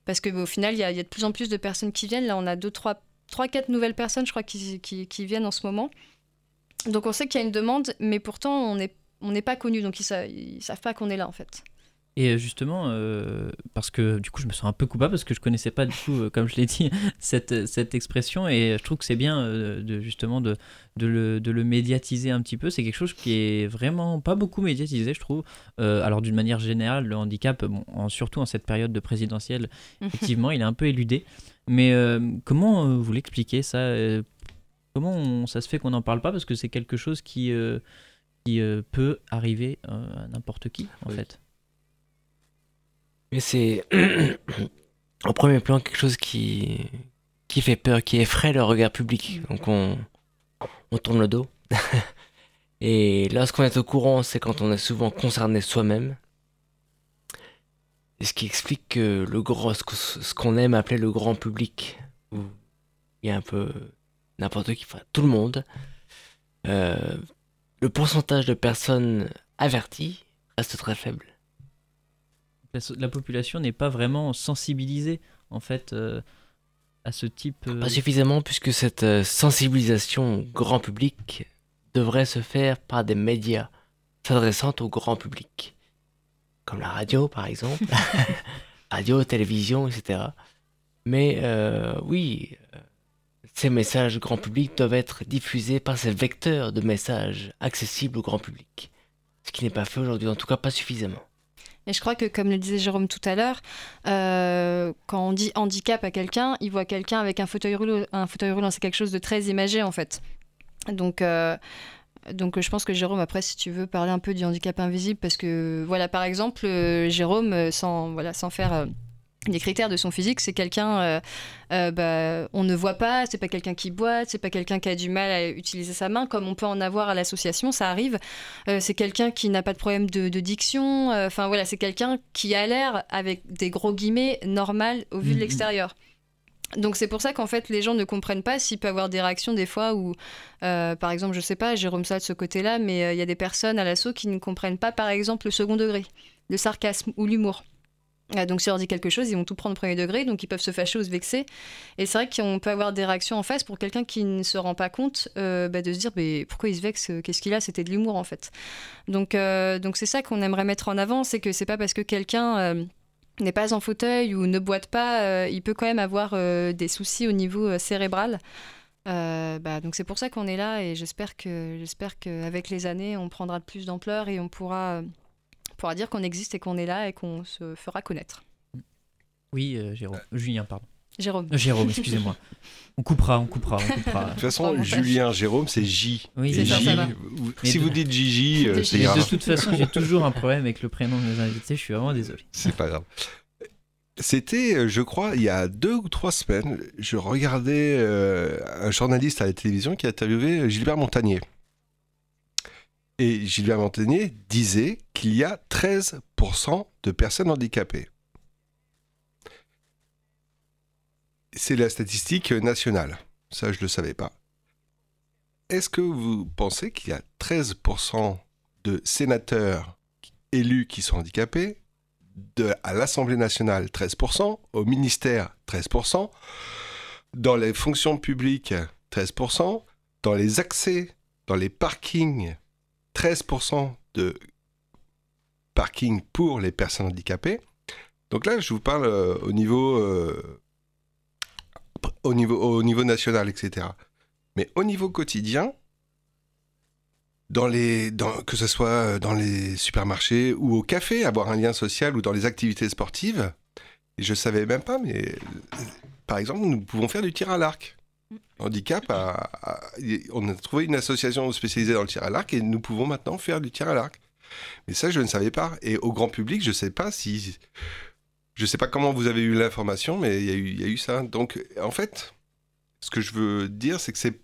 parce qu'au final, il y, a, de plus en plus de personnes qui viennent. Là, on a deux, trois, trois quatre nouvelles personnes, je crois, qui, qui, viennent en ce moment. Donc on sait qu'il y a une demande, mais pourtant, on n'est on n'est pas connu, donc ils ne savent pas qu'on est là, en fait. Et euh, justement, euh, parce que du coup, je me sens un peu coupable parce que je connaissais pas du tout, euh, comme je l'ai dit, cette, cette expression. Et je trouve que c'est bien de, justement de, de, le, de le médiatiser un petit peu. C'est quelque chose qui est vraiment pas beaucoup médiatisé, je trouve. alors, d'une manière générale, le handicap, bon, surtout en cette période de présidentielle, effectivement, il est un peu éludé. Mais comment vous l'expliquez ça Comment ça se fait qu'on n'en parle pas? Parce que c'est quelque chose qui, qui peut arriver à n'importe qui, en fait. Mais c'est au premier plan quelque chose qui, fait peur, qui effraie le regard public. Donc on, on tourne le dos. Et lorsqu'on est au courant, c'est quand on est souvent concerné soi-même. Et ce qui explique que le gros, ce qu'on aime appeler le grand public, où il y a un peu n'importe qui, enfin tout le monde, euh, le pourcentage de personnes averties reste très faible la, population n'est pas vraiment sensibilisée en fait euh, à ce type. Pas euh, suffisamment puisque cette euh, sensibilisation grand public devrait se faire par des médias s'adressant au grand public, comme la radio par exemple, radio, télévision, etc. Mais oui, ces messages grand public doivent être diffusés par ces vecteurs de messages accessibles au grand public. Ce qui n'est pas fait aujourd'hui, en tout cas pas suffisamment. Et je crois que, comme le disait Jérôme tout à l'heure, euh, quand on dit handicap à quelqu'un, il voit quelqu'un avec un fauteuil roulant. C'est quelque chose de très imagé, en fait. Donc, euh, donc je pense que Jérôme, après, si tu veux parler un peu du handicap invisible, parce que, voilà, par exemple, euh, Jérôme, sans, voilà, sans faire les critères de son physique, c'est quelqu'un, euh, euh, bah, on ne voit pas, c'est pas quelqu'un qui boite, c'est pas quelqu'un qui a du mal à utiliser sa main, comme on peut en avoir à l'association, ça arrive. Euh, c'est quelqu'un qui n'a pas de problème de, diction. Enfin voilà, c'est quelqu'un qui a l'air, avec des gros guillemets, normal au vu de mhm. l'extérieur. Donc c'est pour ça qu'en fait les gens ne comprennent pas s'il peut avoir des réactions des fois où, par exemple, je sais pas, Jérôme ça de ce côté-là, mais il y a des personnes à l'assaut qui ne comprennent pas, par exemple, le second degré, le sarcasme ou l'humour. Euh, donc si on leur dit quelque chose, ils vont tout prendre au premier degré, donc ils peuvent se fâcher ou se vexer. Et c'est vrai qu'on peut avoir des réactions en face pour quelqu'un qui ne se rend pas compte euh, bah, de se dire pourquoi il se vexe, qu'est-ce qu'il a, c'était de l'humour en fait. Donc euh, donc c'est ça qu'on aimerait mettre en avant, c'est que c'est pas parce que quelqu'un n'est pas en fauteuil ou ne boite pas, il peut quand même avoir des soucis au niveau cérébral. Bah, donc c'est pour ça qu'on est là et j'espère que j'espère qu'avec les années on prendra de plus d'ampleur et on pourra pourra dire qu'on existe et qu'on est là et qu'on se fera connaître. Oui, euh, Jérôme. Julien, pardon. Jérôme. Euh, Jérôme, excusez-moi. On coupera, on coupera, on coupera. De toute façon, Julien, Jérôme, c'est J. Oui, c'est ça, J, ça va. si de- vous dites Gigi, euh, c'est grave. de toute façon, j'ai toujours un problème avec le prénom de mes invités, je suis vraiment désolé. C'est pas grave. C'était, euh, je crois, il y a deux ou trois semaines, je regardais euh, un journaliste à la télévision qui a interviewé Gilbert Montagnier. Et Gilbert Montagnier disait qu'il y a 13% de personnes handicapées. C'est la statistique nationale. Ça, je ne le savais pas. Est-ce que vous pensez qu'il y a 13% de sénateurs élus qui sont handicapés à l'Assemblée nationale 13%, au ministère 13%, dans les fonctions publiques 13%, dans les accès, dans les parkings 13% de parking pour les personnes handicapées. Donc là, je vous parle euh, au niveau, euh, au niveau, au niveau national, etc. Mais au niveau quotidien, que ce soit dans les supermarchés ou au café, avoir un lien social ou dans les activités sportives. Je savais même pas, mais euh, par exemple, nous pouvons faire du tir à l'arc. Handicap, a- a- on a trouvé une association spécialisée dans le tir à l'arc et nous pouvons maintenant faire du tir à l'arc. Mais ça, je ne savais pas. Et au grand public, je ne sais pas si. Je ne sais pas comment vous avez eu l'information, mais il y, a eu- il y a eu ça. Donc, en fait, ce que je veux dire, c'est que c'est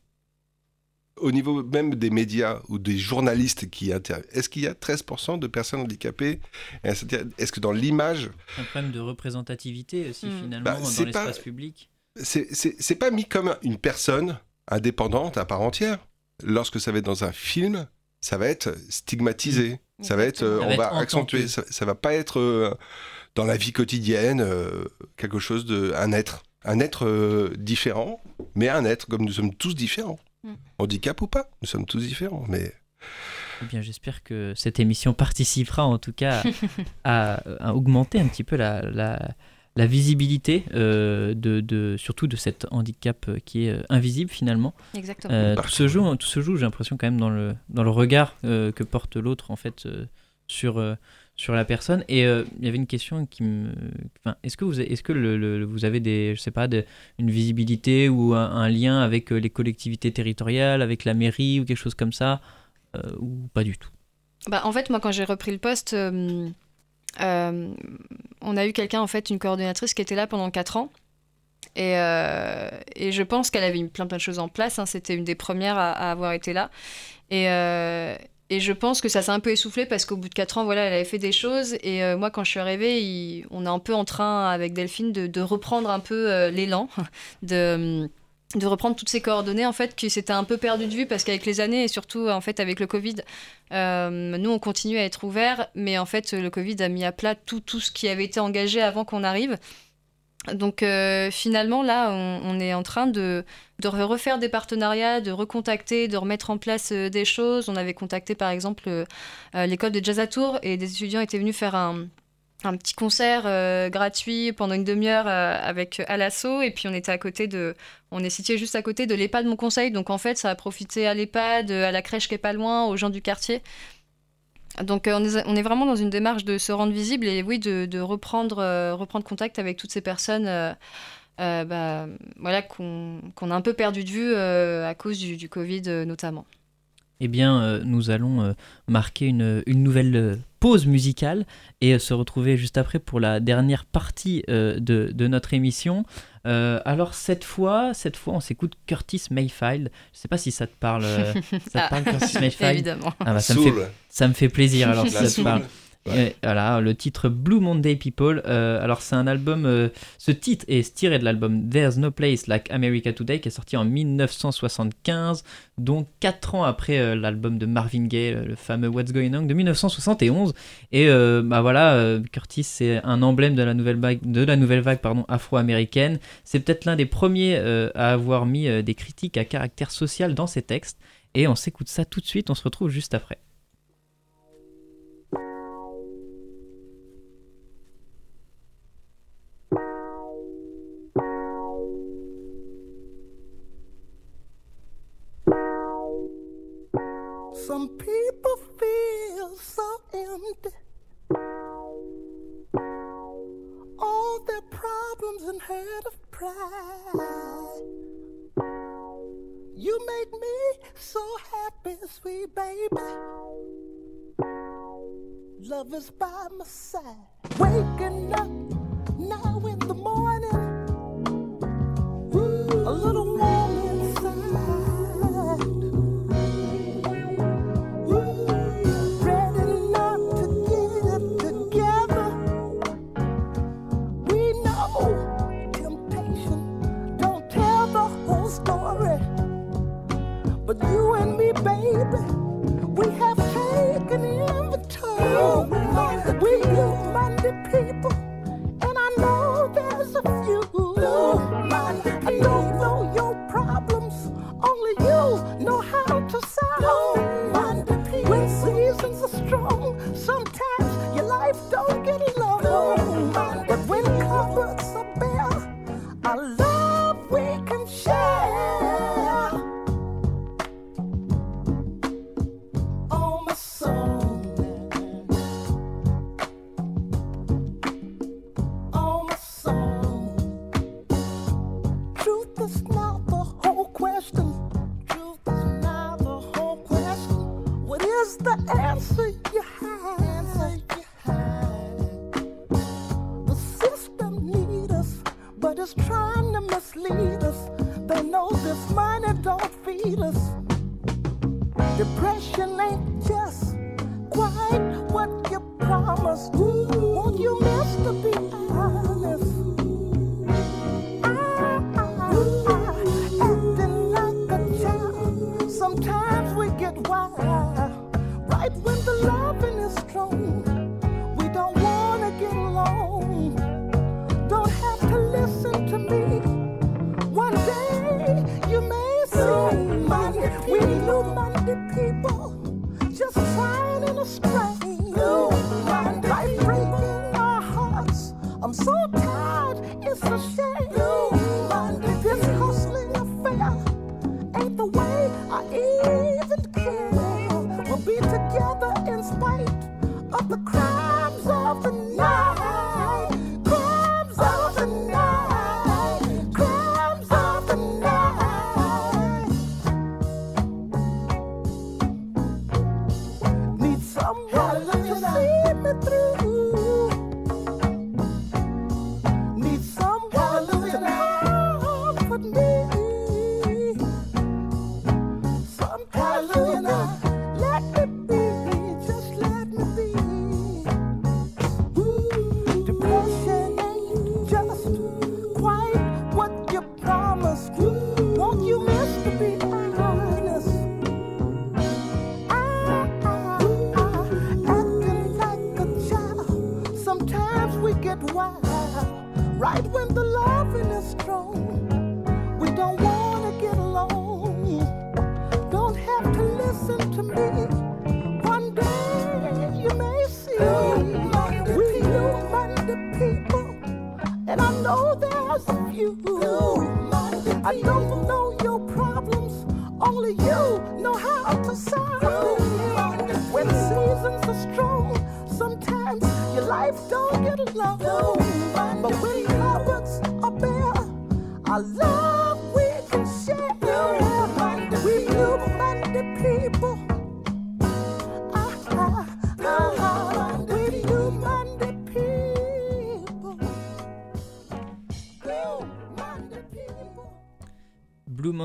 au niveau même des médias ou des journalistes qui interviennent, est-ce qu'il y a 13% de personnes handicapées Est-ce que dans l'image, Un problème de représentativité aussi, Hmm. finalement, Bah, dans l'espace pas- public. C'est pas mis comme une personne indépendante à part entière Lorsque ça va être dans un film, ça va être stigmatisé. Ça va être, euh, Ça va on être va accentuer. Ça, ça va pas être euh, dans la vie quotidienne euh, quelque chose de, un être, un être euh, différent, mais un être comme nous sommes tous différents. Mm. Handicap ou pas, nous sommes tous différents. Mais Eh bien, j'espère que cette émission participera en tout cas à, à augmenter un petit peu la, la, la visibilité, euh, de, de, surtout de cet handicap euh, qui est euh, invisible finalement. Exactement. Euh, tout se joue, tout se joue j'ai l'impression quand même dans le, dans le regard euh, que porte l'autre en fait euh, sur, euh, sur la personne. Et euh, il y avait une question qui me... Enfin, est-ce que, vous, est-ce que le, le- vous avez des, je sais pas, de- une visibilité ou un, un lien avec les collectivités territoriales, avec la mairie ou quelque chose comme ça euh, Ou pas du tout? Bah, en fait, moi, quand j'ai repris le poste, euh, on a eu quelqu'un, en fait, une coordonnatrice qui était là pendant 4 ans. Et, euh, et je pense qu'elle avait mis plein plein de choses en place. hein. C'était une des premières à, avoir été là. Et, euh, et je pense que ça s'est un peu essoufflé parce qu'au bout de 4 ans, voilà, elle avait fait des choses. Et moi, quand je suis arrivée, on est un peu en train, avec Delphine, de, reprendre un peu l'élan, de, de reprendre toutes ces coordonnées, en fait, qui s'étaient un peu perdues de vue parce qu'avec les années et surtout, en fait, avec le Covid, euh, nous, on continue à être ouverts, mais en fait, le Covid a mis à plat tout, tout ce qui avait été engagé avant qu'on arrive. Donc euh, finalement, là, on, est en train de, de re- refaire des partenariats, de recontacter, de remettre en place euh, des choses. On avait contacté par exemple l'école de jazz à Tours et des étudiants étaient venus faire un, un petit concert euh, gratuit pendant une demi-heure euh, avec Alasso. Et puis on était à côté de on est situé juste à côté de l'EHPAD Mon Conseil donc en fait ça a profité à l'EHPAD à la crèche qui est pas loin aux gens du quartier. Donc euh, on, est, vraiment dans une démarche de se rendre visible et oui de, reprendre euh, contact avec toutes ces personnes euh, euh, bah, voilà qu'on a un peu perdu de vue euh, à cause du, Covid euh, notamment Eh bien, euh, nous allons euh, marquer une, une nouvelle euh, pause musicale et euh, se retrouver juste après pour la dernière partie euh, de, de notre émission. Euh, alors cette fois, cette fois, on s'écoute Curtis Mayfield. Je sais pas si ça te parle. euh, ça Ah. te parle Curtis Mayfield évidemment ah bah, ça, me fait, ça me fait plaisir alors si ça te parle. Voilà, le titre Blue Monday People. euh, alors, c'est un album. euh, ce titre est tiré de l'album There's No Place Like America Today qui est sorti en 1975, donc 4 ans après euh, l'album de Marvin Gaye, le fameux What's Going On de 1971. Et bah voilà, Curtis, c'est un emblème de la nouvelle vague, de la nouvelle vague pardon, afro-américaine. C'est peut-être l'un des premiers à avoir mis des critiques à caractère social dans ses textes. Et on s'écoute ça tout de suite, on se retrouve juste après. So happy, sweet baby. Love is by my side. Waking up baby. We have taken in. We are the people.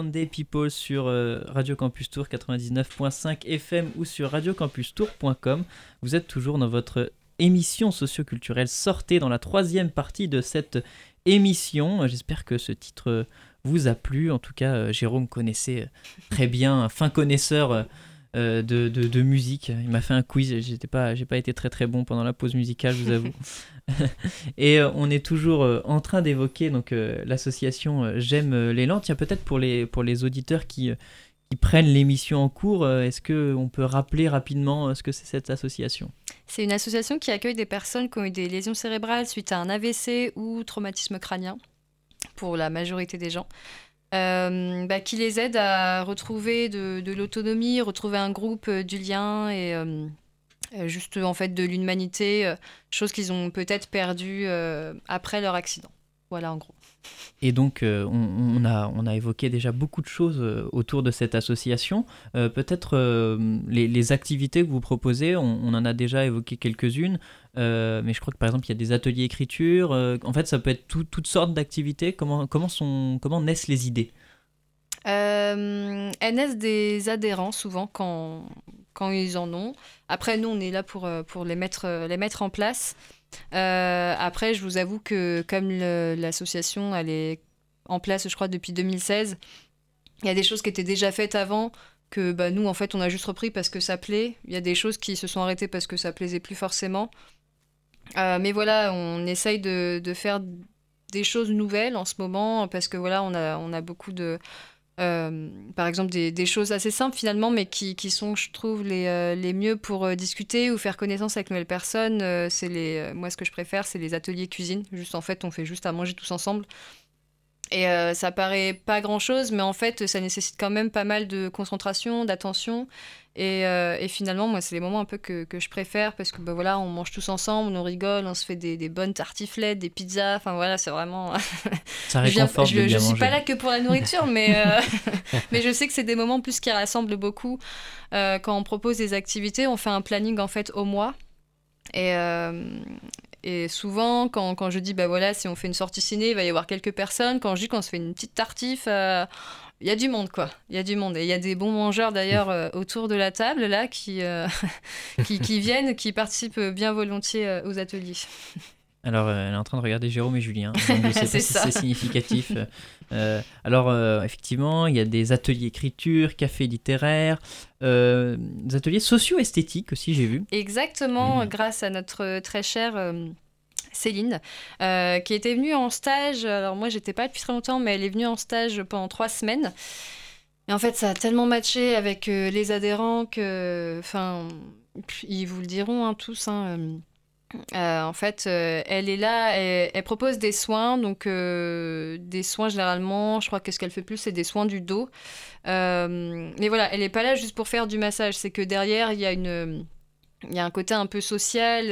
Blue Monday People sur euh, Radio Campus Tour 99.5 FM ou sur radiocampustour.com. Vous êtes toujours dans votre émission socioculturelle. Sortez dans la troisième partie de cette émission. J'espère que ce titre vous a plu. En tout cas, euh, Jérôme connaissait très bien, fin connaisseur euh, euh, de, de- de musique. Il m'a fait un quiz. J'étais pas, j'ai pas été très très bon pendant la pause musicale, je vous avoue. Et euh, on est toujours euh, en train d'évoquer donc euh, l'association euh, J'aime euh, l'élan. Tiens, peut-être pour les, pour les auditeurs qui, euh, qui prennent l'émission en cours, euh, est-ce qu'on peut rappeler rapidement euh, ce que c'est cette association? C'est une association qui accueille des personnes qui ont eu des lésions cérébrales suite à un AVC ou traumatisme crânien, pour la majorité des gens, euh, bah, qui les aide à retrouver de, de l'autonomie, retrouver un groupe, euh, du lien et euh, juste en fait de l'humanité, chose qu'ils ont peut-être perdu euh, après leur accident. Voilà en gros. Et donc, euh, on, a, on a évoqué déjà beaucoup de choses euh, autour de cette association. Euh, Peut-être les, activités que vous proposez, on, en a déjà évoqué quelques-unes, mais je crois que par exemple, il y a des ateliers écriture. en fait, ça peut être tout- toutes sortes d'activités. Comment, comment, comment naissent les idées? Elles naissent des adhérents souvent quand, quand ils en ont. Après, nous, on est là pour, pour les, mettre, les mettre en place. Euh, après, je vous avoue que comme l'association, elle est en place, je crois, depuis 2016, il y a des choses qui étaient déjà faites avant que bah, nous, en fait, on a juste repris parce que ça plaît. Il y a des choses qui se sont arrêtées parce que ça plaisait plus forcément. Euh, mais voilà, on essaye de, de faire des choses nouvelles en ce moment parce que voilà, on a, on a beaucoup de... euh, par exemple, des, des choses assez simples finalement, mais qui, qui sont, je trouve, les, euh, les mieux pour euh, discuter ou faire connaissance avec nouvelles personnes. C'est les, moi, ce que je préfère, c'est les ateliers cuisine. Juste en fait, on fait juste à manger tous ensemble. Et euh, ça paraît pas grand chose, mais en fait, ça nécessite quand même pas mal de concentration, d'attention. Et, euh, et finalement, moi, c'est les moments un peu que, que je préfère parce que bah, voilà, on mange tous ensemble, on rigole, on se fait des, des bonnes tartiflettes, des pizzas. Enfin voilà, c'est vraiment. Ça je viens- réconforte je, de je bien suis pas là que pour la nourriture, mais, euh, mais je sais que c'est des moments plus qui rassemblent beaucoup. Quand on propose des activités, on fait un planning en fait au mois. Et, euh, et souvent, quand, quand je dis, bah voilà, si on fait une sortie ciné, il va y avoir quelques personnes. Quand je dis qu'on se fait une petite tartif, euh, il y a du monde, quoi. Il y a du monde. Et il y a des bons mangeurs, d'ailleurs, euh, autour de la table, là, qui, euh, qui, qui viennent, qui participent bien volontiers aux ateliers. Alors, euh, elle est en train de regarder Jérôme et Julien. donc je ne sais pas C'est si ça. c'est significatif. Euh, alors, euh, effectivement, il y a des ateliers écriture, café littéraire, euh, des ateliers socio-esthétiques aussi, j'ai vu. Exactement, grâce à notre très chère Céline, qui était venue en stage. Alors moi, j'étais pas depuis très longtemps, mais elle est venue en stage pendant trois semaines. Et en fait, ça a tellement matché avec les adhérents que, enfin, ils vous le diront hein, tous. hein, euh, en fait, euh, elle est là, elle, elle propose des soins, donc euh, des soins généralement, je crois que ce qu'elle fait plus, c'est des soins du dos. Mais voilà, elle n'est pas là juste pour faire du massage, c'est que derrière, il y a y a un côté un peu social,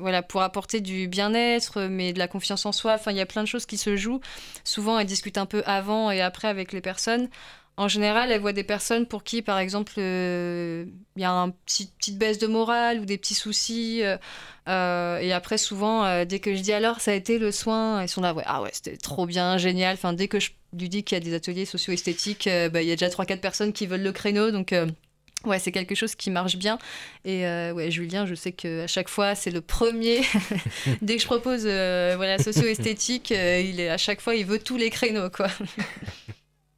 voilà, pour apporter du bien-être, mais de la confiance en soi. Enfin, il y a plein de choses qui se jouent. Souvent, elle discute un peu avant et après avec les personnes. En général, elle voit des personnes pour qui, par exemple, euh, il y a une petite baisse de morale ou des petits soucis. euh, euh, et après, souvent, dès que je dis alors, ça a été le soin, ils sont là, ah ouais, c'était trop bien, génial. Enfin, dès que je lui dis qu'il y a des ateliers socio-esthétiques, bah, il y a déjà 3-4 personnes qui veulent le créneau. Donc, ouais, c'est quelque chose qui marche bien. Et euh, ouais, Julien, je sais qu'à chaque fois, c'est le premier. dès que je propose euh, voilà, socio-esthétique, à chaque fois, il veut tous les créneaux, quoi.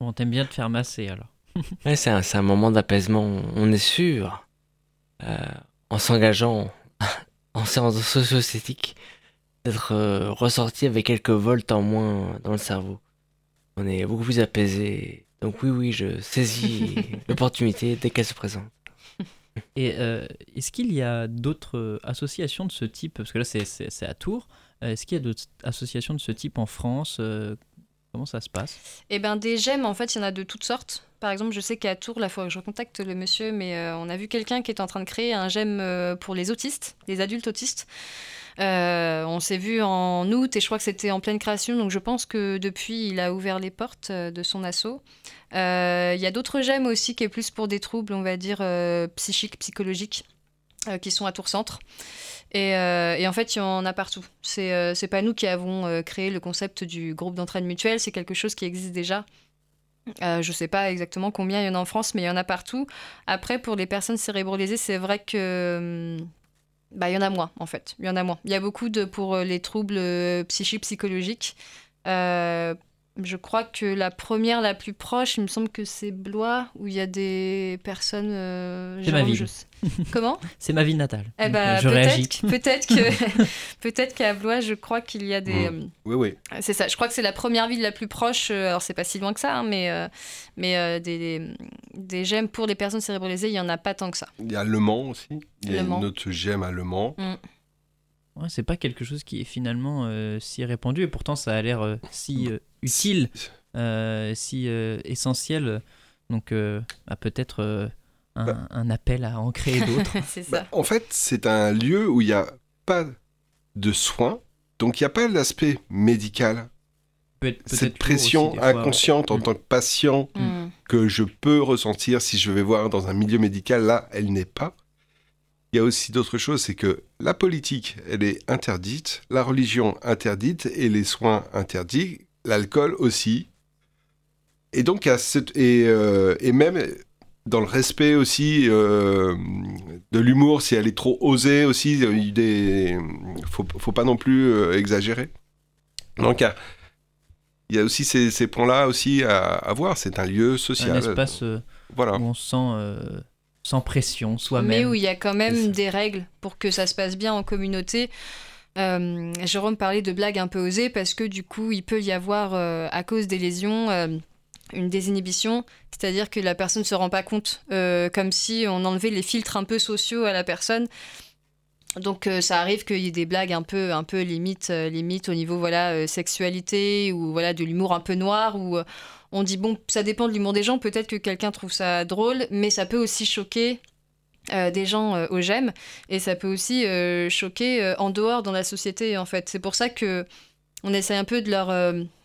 Bon, t'aimes bien te faire masser alors. Ouais, c'est un, moment d'apaisement, on est sûr. Euh, en s'engageant en séance socio-esthétique, d'être euh, ressorti avec quelques volts en moins dans le cerveau. On est beaucoup plus apaisé. Donc oui, oui, je saisis l'opportunité dès qu'elle se présente. Et euh, est-ce qu'il y a d'autres associations de ce type? Parce que là, c'est- à Tours. Est-ce qu'il y a d'autres associations de ce type en France? Comment ça se passe? Eh ben des gemmes, en fait, il y en a de toutes sortes. Par exemple, je sais qu'à Tours, là, il faudrait que je recontacte le monsieur, mais euh, on a vu quelqu'un qui est en train de créer un gemme euh, pour les autistes, les adultes autistes. Euh, on s'est vu en août et je crois que c'était en pleine création, donc je pense que depuis, il a ouvert les portes de son assaut. Il y a d'autres gemmes aussi qui est plus pour des troubles, on va dire, psychiques, psychologiques, qui sont à Tours Centre. Et, euh, et en fait, il y en a partout. C'est euh, pas nous qui avons euh, créé le concept du groupe d'entraide mutuelle, c'est quelque chose qui existe déjà. Euh, je sais pas exactement combien il y en a en France, mais il y en a partout. Après, pour les personnes cérébralisées, c'est vrai que. hum, Bah, y en a moins, en fait. Il y en a moins. Il y a beaucoup de pour les troubles psychiques, psychologiques. Je crois que la première, la plus proche, il me semble que c'est Blois, où il y a des personnes. euh, C'est ma ville. je Comment C'est ma ville natale. eh réagis. peut-être, peut-être que, peut-être qu'à Blois, je crois qu'il y a des. Euh, Oui, oui. C'est ça. Je crois que c'est la première ville la plus proche. euh, alors c'est pas si loin que ça, hein, mais euh, mais euh, des, des des gemmes pour les personnes cérébralisées, il y en a pas tant que ça. Il y a Le Mans aussi. Il y a Le Mans. une autre gemme à Le Mans. Ouais, c'est pas quelque chose qui est finalement euh, si répandu et pourtant ça a l'air euh, si euh, utile, euh, si euh, essentiel. Donc euh, bah, peut-être euh, un, Bah. un appel à en créer d'autres. Bah, en fait, c'est un lieu où il n'y a pas de soins, donc il n'y a pas l'aspect médical. peut être peut-être cette pression aussi, des fois. inconsciente en Mm. tant que patient Mm. que je peux ressentir si je vais voir dans un milieu médical, là, elle n'est pas. Il y a aussi d'autres choses, c'est que la politique, elle est interdite, la religion interdite et les soins interdits, l'alcool aussi. Et donc, a cette- et, euh, et même dans le respect aussi euh, de l'humour, si elle est trop osée aussi, il faut, faut pas non plus euh, exagérer. Donc, il y a, il y a aussi ces, ces points-là aussi à, à voir. C'est un lieu social. un espace euh, Voilà. où on se sent euh, sans pression Mais soi-même. où il y a quand même des règles pour que ça se passe bien en communauté. Euh, Jérôme parlait de blagues un peu osées parce que du coup, il peut y avoir, euh, à cause des lésions, euh, une désinhibition, c'est-à-dire que la personne ne se rend pas compte, comme si on enlevait les filtres un peu sociaux à la personne. Donc ça arrive qu'il y ait des blagues un peu, un peu limite, limite au niveau voilà sexualité ou voilà de l'humour un peu noir euh, on dit bon ça dépend de l'humour des gens. Peut-être que quelqu'un trouve ça drôle, mais ça peut aussi choquer euh, des gens euh, au j'aime et ça peut aussi euh, choquer euh, en dehors dans la société en fait. C'est pour ça que on essaie un peu de leur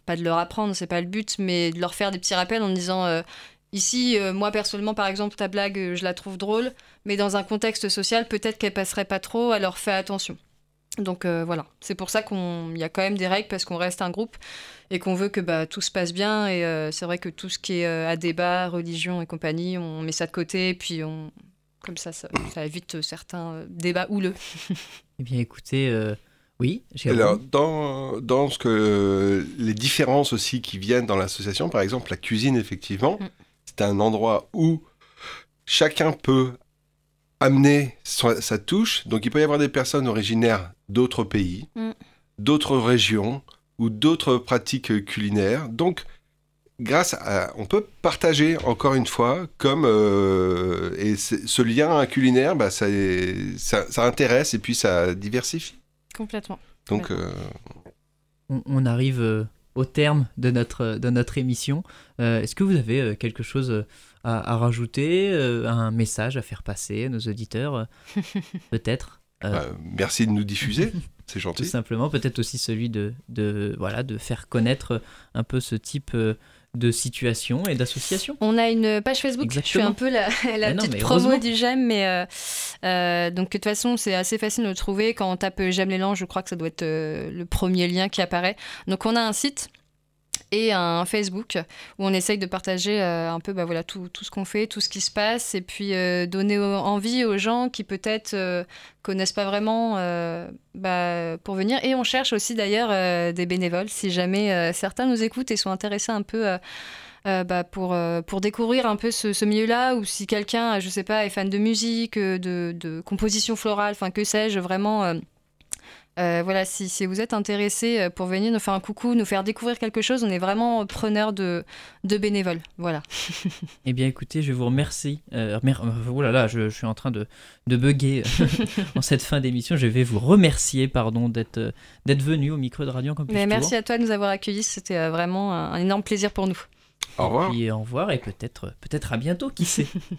pas de leur apprendre, c'est pas le but, mais de leur faire des petits rappels en disant ici moi personnellement par exemple ta blague je la trouve drôle, mais dans un contexte social peut-être qu'elle passerait pas trop, alors fais attention. Donc voilà, c'est pour ça qu'il y a quand même des règles parce qu'on reste un groupe et qu'on veut que bah, tout se passe bien. Et c'est vrai que tout ce qui est à débat, religion et compagnie, on met ça de côté et puis on, comme ça, ça, ça évite certains euh, débats houleux. Eh bien, écoutez, euh, oui. Alors, dans, dans ce que les différences aussi qui viennent dans l'association, par exemple la cuisine, effectivement, Mm. c'est un endroit où chacun peut amener sa, sa touche. Donc, il peut y avoir des personnes originaires d'autres pays, Mm. d'autres régions ou d'autres pratiques culinaires. Donc, grâce à, on peut partager encore une fois, comme euh, et ce lien culinaire, bah, ça, ça, ça intéresse et puis ça diversifie. Complètement. Donc, euh, on, on arrive euh, au terme de notre, de notre émission. Euh, Est-ce que vous avez quelque chose à, à rajouter, euh, un message à faire passer à nos auditeurs Peut-être Euh, Bah, merci de nous diffuser, c'est tout gentil. simplement, peut-être aussi celui de, de, voilà, de faire connaître un peu ce type euh, de situation et d'association. On a une page Facebook. Je fais Exactement. un peu la, non, petite mais promo du j'aime, mais euh, euh, donc de toute façon c'est assez facile de le trouver. Quand on tape j'aime l'élan, je crois que ça doit être euh, le premier lien qui apparaît. Donc on a un site et un Facebook où on essaye de partager euh, un peu bah, voilà, tout, tout ce qu'on fait, tout ce qui se passe, et puis euh, donner envie aux gens qui peut-être euh, connaissent pas vraiment euh, bah, pour venir. Et on cherche aussi d'ailleurs des bénévoles, si jamais certains nous écoutent et sont intéressés un peu... bah, pour, pour découvrir un peu ce, milieu-là, ou si quelqu'un, je sais pas, est fan de musique, de, de composition florale, enfin que sais-je, vraiment, euh, voilà, si, si vous êtes intéressé euh, pour venir nous faire un coucou, nous faire découvrir quelque chose, on est vraiment preneur de, de bénévoles. Voilà. Eh bien, écoutez, je vous remercie. Euh, oh là là, je, je suis en train de, de bugger en cette fin d'émission. Je vais vous remercier, pardon, d'être d'être venu au micro de Radio Campus Mais Tour. merci à toi de nous avoir accueillis, c'était vraiment un, un énorme plaisir pour nous. Au revoir. Et puis au revoir et peut-être peut-être à bientôt, qui sait.